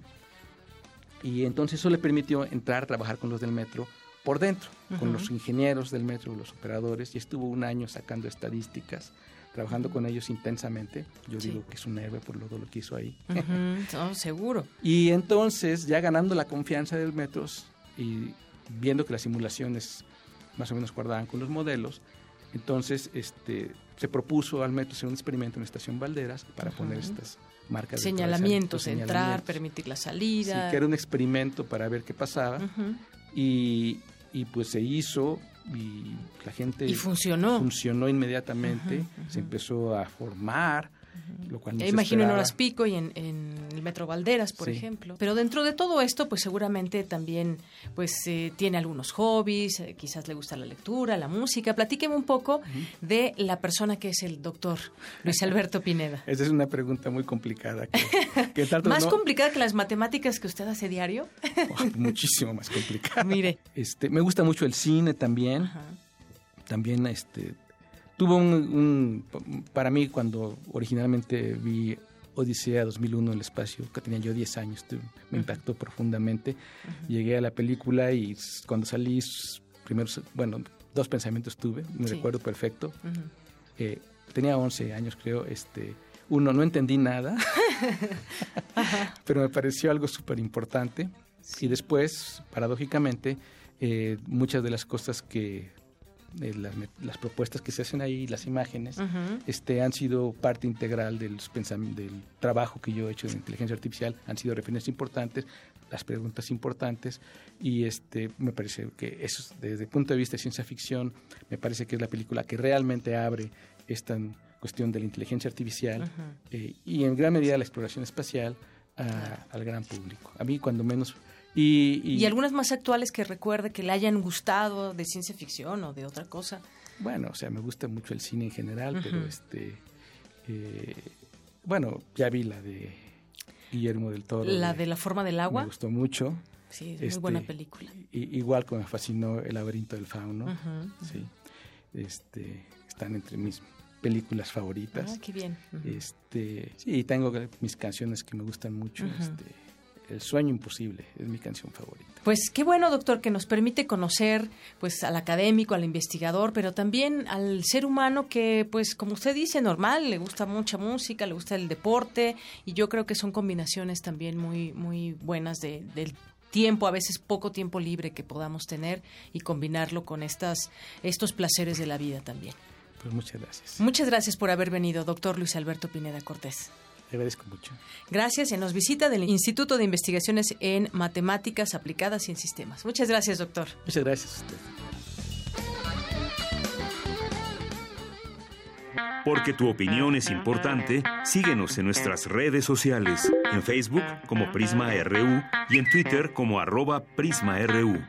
Y entonces eso le permitió entrar a trabajar con los del metro por dentro, uh -huh. con los ingenieros del metro, los operadores, y estuvo un año sacando estadísticas, trabajando con ellos intensamente. Yo sí. digo que es un héroe por todo lo que hizo ahí. Uh -huh. oh, seguro. Y entonces, ya ganando la confianza del metro y viendo que las simulaciones más o menos guardaban con los modelos. Entonces, este, se propuso al metro hacer un experimento en la estación Valderas para -huh. poner estas marcas. Señalamientos, de entrar, señalamientos. permitir la salida. Sí, que era un experimento para ver qué pasaba. Y, y, pues se hizo y la gente... Y funcionó. Funcionó inmediatamente, uh -huh, se empezó a formar. Lo cual no imagino en horas pico y en, en, el metro Valderas, por sí. ejemplo. Pero dentro de todo esto, pues seguramente también pues eh, tiene algunos hobbies, eh, quizás le gusta la lectura, la música. Platíqueme un poco uh -huh. de la persona que es el doctor Luis Alberto Pineda. Esa es una pregunta muy complicada. Que, que ¿Más no... complicada que las matemáticas que usted hace diario? oh, muchísimo más complicada. Mire. Este, me gusta mucho el cine también. Uh -huh. También este, tuvo un, un, para mí cuando originalmente vi Odisea 2001 en el espacio, que tenía yo 10 años, me impactó profundamente. Uh -huh. Llegué a la película y cuando salí, primero, bueno, dos pensamientos tuve, me sí. recuerdo perfecto. Uh -huh. eh, tenía 11 años creo, este, uno, no entendí nada, pero me pareció algo súper importante. Sí. Y después, paradójicamente, eh, muchas de las cosas que eh, las, las, propuestas que se hacen ahí, las imágenes, uh -huh. este, han sido parte integral del, del trabajo que yo he hecho de inteligencia artificial, han sido referencias importantes, las preguntas importantes, y este, me parece que eso, desde el punto de vista de ciencia ficción, me parece que es la película que realmente abre esta cuestión de la inteligencia artificial uh -huh. eh, y en gran medida la exploración espacial a, al gran público. A mí, cuando menos Y, algunas más actuales que recuerde que le hayan gustado de ciencia ficción o de otra cosa. Bueno, o sea, me gusta mucho el cine en general, pero este, eh, bueno, ya vi la de Guillermo del Toro. La de, la forma del agua. Me gustó mucho. Sí, es muy buena este, película. igual como me fascinó El laberinto del fauno. Sí. Este, están entre mis películas favoritas. Ah, qué bien. Este, sí, tengo mis canciones que me gustan mucho. Este, el sueño imposible es mi canción favorita. Pues qué bueno, doctor, que nos permite conocer pues al académico, al investigador, pero también al ser humano que pues como usted dice, normal, le gusta mucha música, le gusta el deporte y yo creo que son combinaciones también muy muy buenas de, del tiempo, a veces poco tiempo libre que podamos tener y combinarlo con estas estos placeres de la vida también. Pues muchas gracias. Muchas gracias por haber venido, doctor Luis Alberto Pineda Cortés. Le agradezco mucho. Gracias. Y nos visita del Instituto de Investigaciones en Matemáticas Aplicadas y en Sistemas. Muchas gracias, doctor. Muchas gracias a usted. Porque tu opinión es importante, síguenos en nuestras redes sociales, en Facebook como Prisma RU y en Twitter como arroba PrismaRU.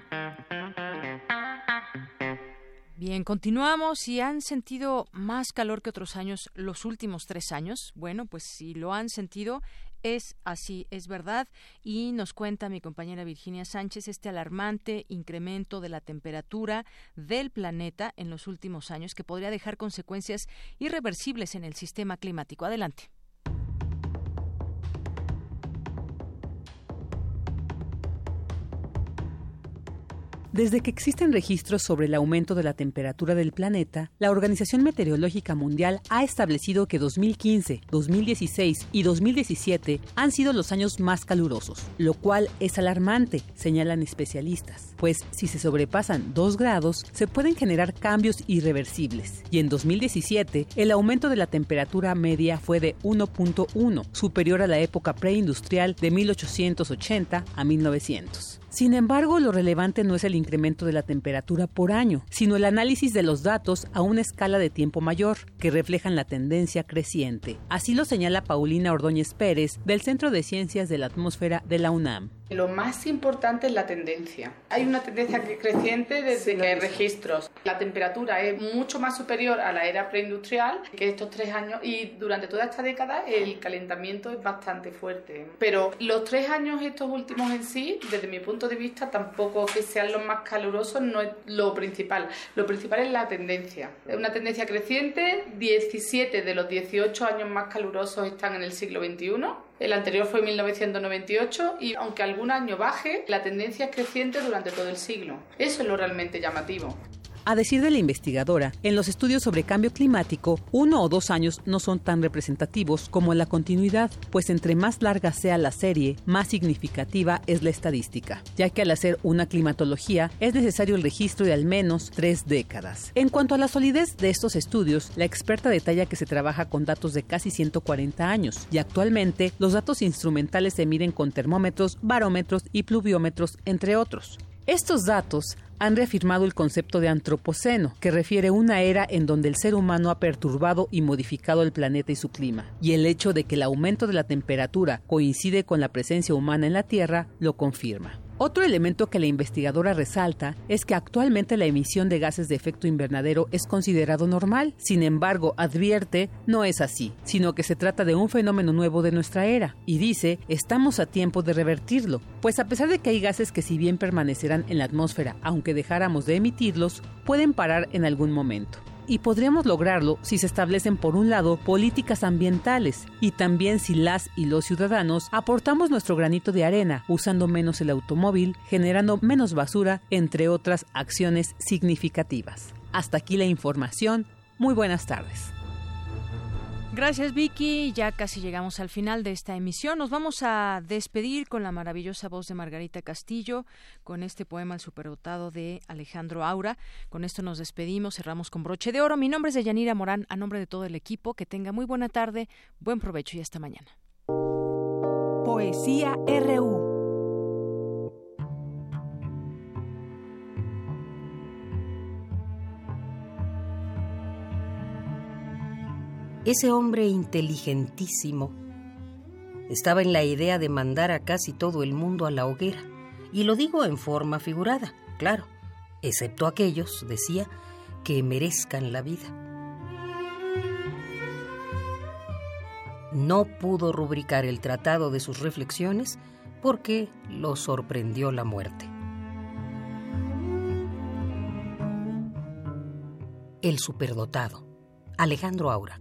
Bien, continuamos. Si han sentido más calor que otros años los últimos tres años, bueno, pues si lo han sentido, es así, es verdad. Y nos cuenta mi compañera Virginia Sánchez este alarmante incremento de la temperatura del planeta en los últimos años que podría dejar consecuencias irreversibles en el sistema climático. Adelante. Desde que existen registros sobre el aumento de la temperatura del planeta, la Organización Meteorológica Mundial ha establecido que 2015, 2016 y 2017 han sido los años más calurosos, lo cual es alarmante, señalan especialistas, pues si se sobrepasan 2 grados, se pueden generar cambios irreversibles. Y en 2017, el aumento de la temperatura media fue de 1.1, superior a la época preindustrial de 1880 a 1900. Sin embargo, lo relevante no es el incremento de la temperatura por año, sino el análisis de los datos a una escala de tiempo mayor, que reflejan la tendencia creciente. Así lo señala Paulina Ordóñez Pérez, del Centro de Ciencias de la Atmósfera de la UNAM. Lo más importante es la tendencia. Hay una tendencia creciente desde que hay registros. La temperatura es mucho más superior a la era preindustrial que estos tres años y durante toda esta década el calentamiento es bastante fuerte. Pero los tres años estos últimos en sí, desde mi punto de vista, tampoco que sean los más calurosos no es lo principal. Lo principal es la tendencia. Es una tendencia creciente. 17 de los 18 años más calurosos están en el siglo XXI el anterior fue 1998 y aunque algún año baje, la tendencia es creciente durante todo el siglo. Eso es lo realmente llamativo. A decir de la investigadora, en los estudios sobre cambio climático, uno o dos años no son tan representativos como la continuidad, pues entre más larga sea la serie, más significativa es la estadística, ya que al hacer una climatología es necesario el registro de al menos tres décadas. En cuanto a la solidez de estos estudios, la experta detalla que se trabaja con datos de casi 140 años y actualmente los datos instrumentales se miden con termómetros, barómetros y pluviómetros, entre otros. Estos datos han reafirmado el concepto de antropoceno, que refiere una era en donde el ser humano ha perturbado y modificado el planeta y su clima. Y el hecho de que el aumento de la temperatura coincide con la presencia humana en la Tierra lo confirma. Otro elemento que la investigadora resalta es que actualmente la emisión de gases de efecto invernadero es considerado normal. Sin embargo, advierte, no es así, sino que se trata de un fenómeno nuevo de nuestra era. Y dice, estamos a tiempo de revertirlo, pues a pesar de que hay gases que si bien permanecerán en la atmósfera, aunque dejáramos de emitirlos, pueden parar en algún momento y podríamos lograrlo si se establecen por un lado políticas ambientales y también si las y los ciudadanos aportamos nuestro granito de arena usando menos el automóvil, generando menos basura, entre otras acciones significativas. Hasta aquí la información. Muy buenas tardes. Gracias Vicky, ya casi llegamos al final de esta emisión. Nos vamos a despedir con la maravillosa voz de Margarita Castillo, con este poema El superdotado de Alejandro Aura. Con esto nos despedimos, cerramos con broche de oro. Mi nombre es Deyanira Morán, a nombre de todo el equipo, que tenga muy buena tarde, buen provecho y hasta mañana. Poesía RU Ese hombre inteligentísimo estaba en la idea de mandar a casi todo el mundo a la hoguera Y lo digo en forma figurada, claro, excepto aquellos, decía, que merezcan la vida. No pudo rubricar el tratado de sus reflexiones porque lo sorprendió la muerte. El superdotado, Alejandro Aura.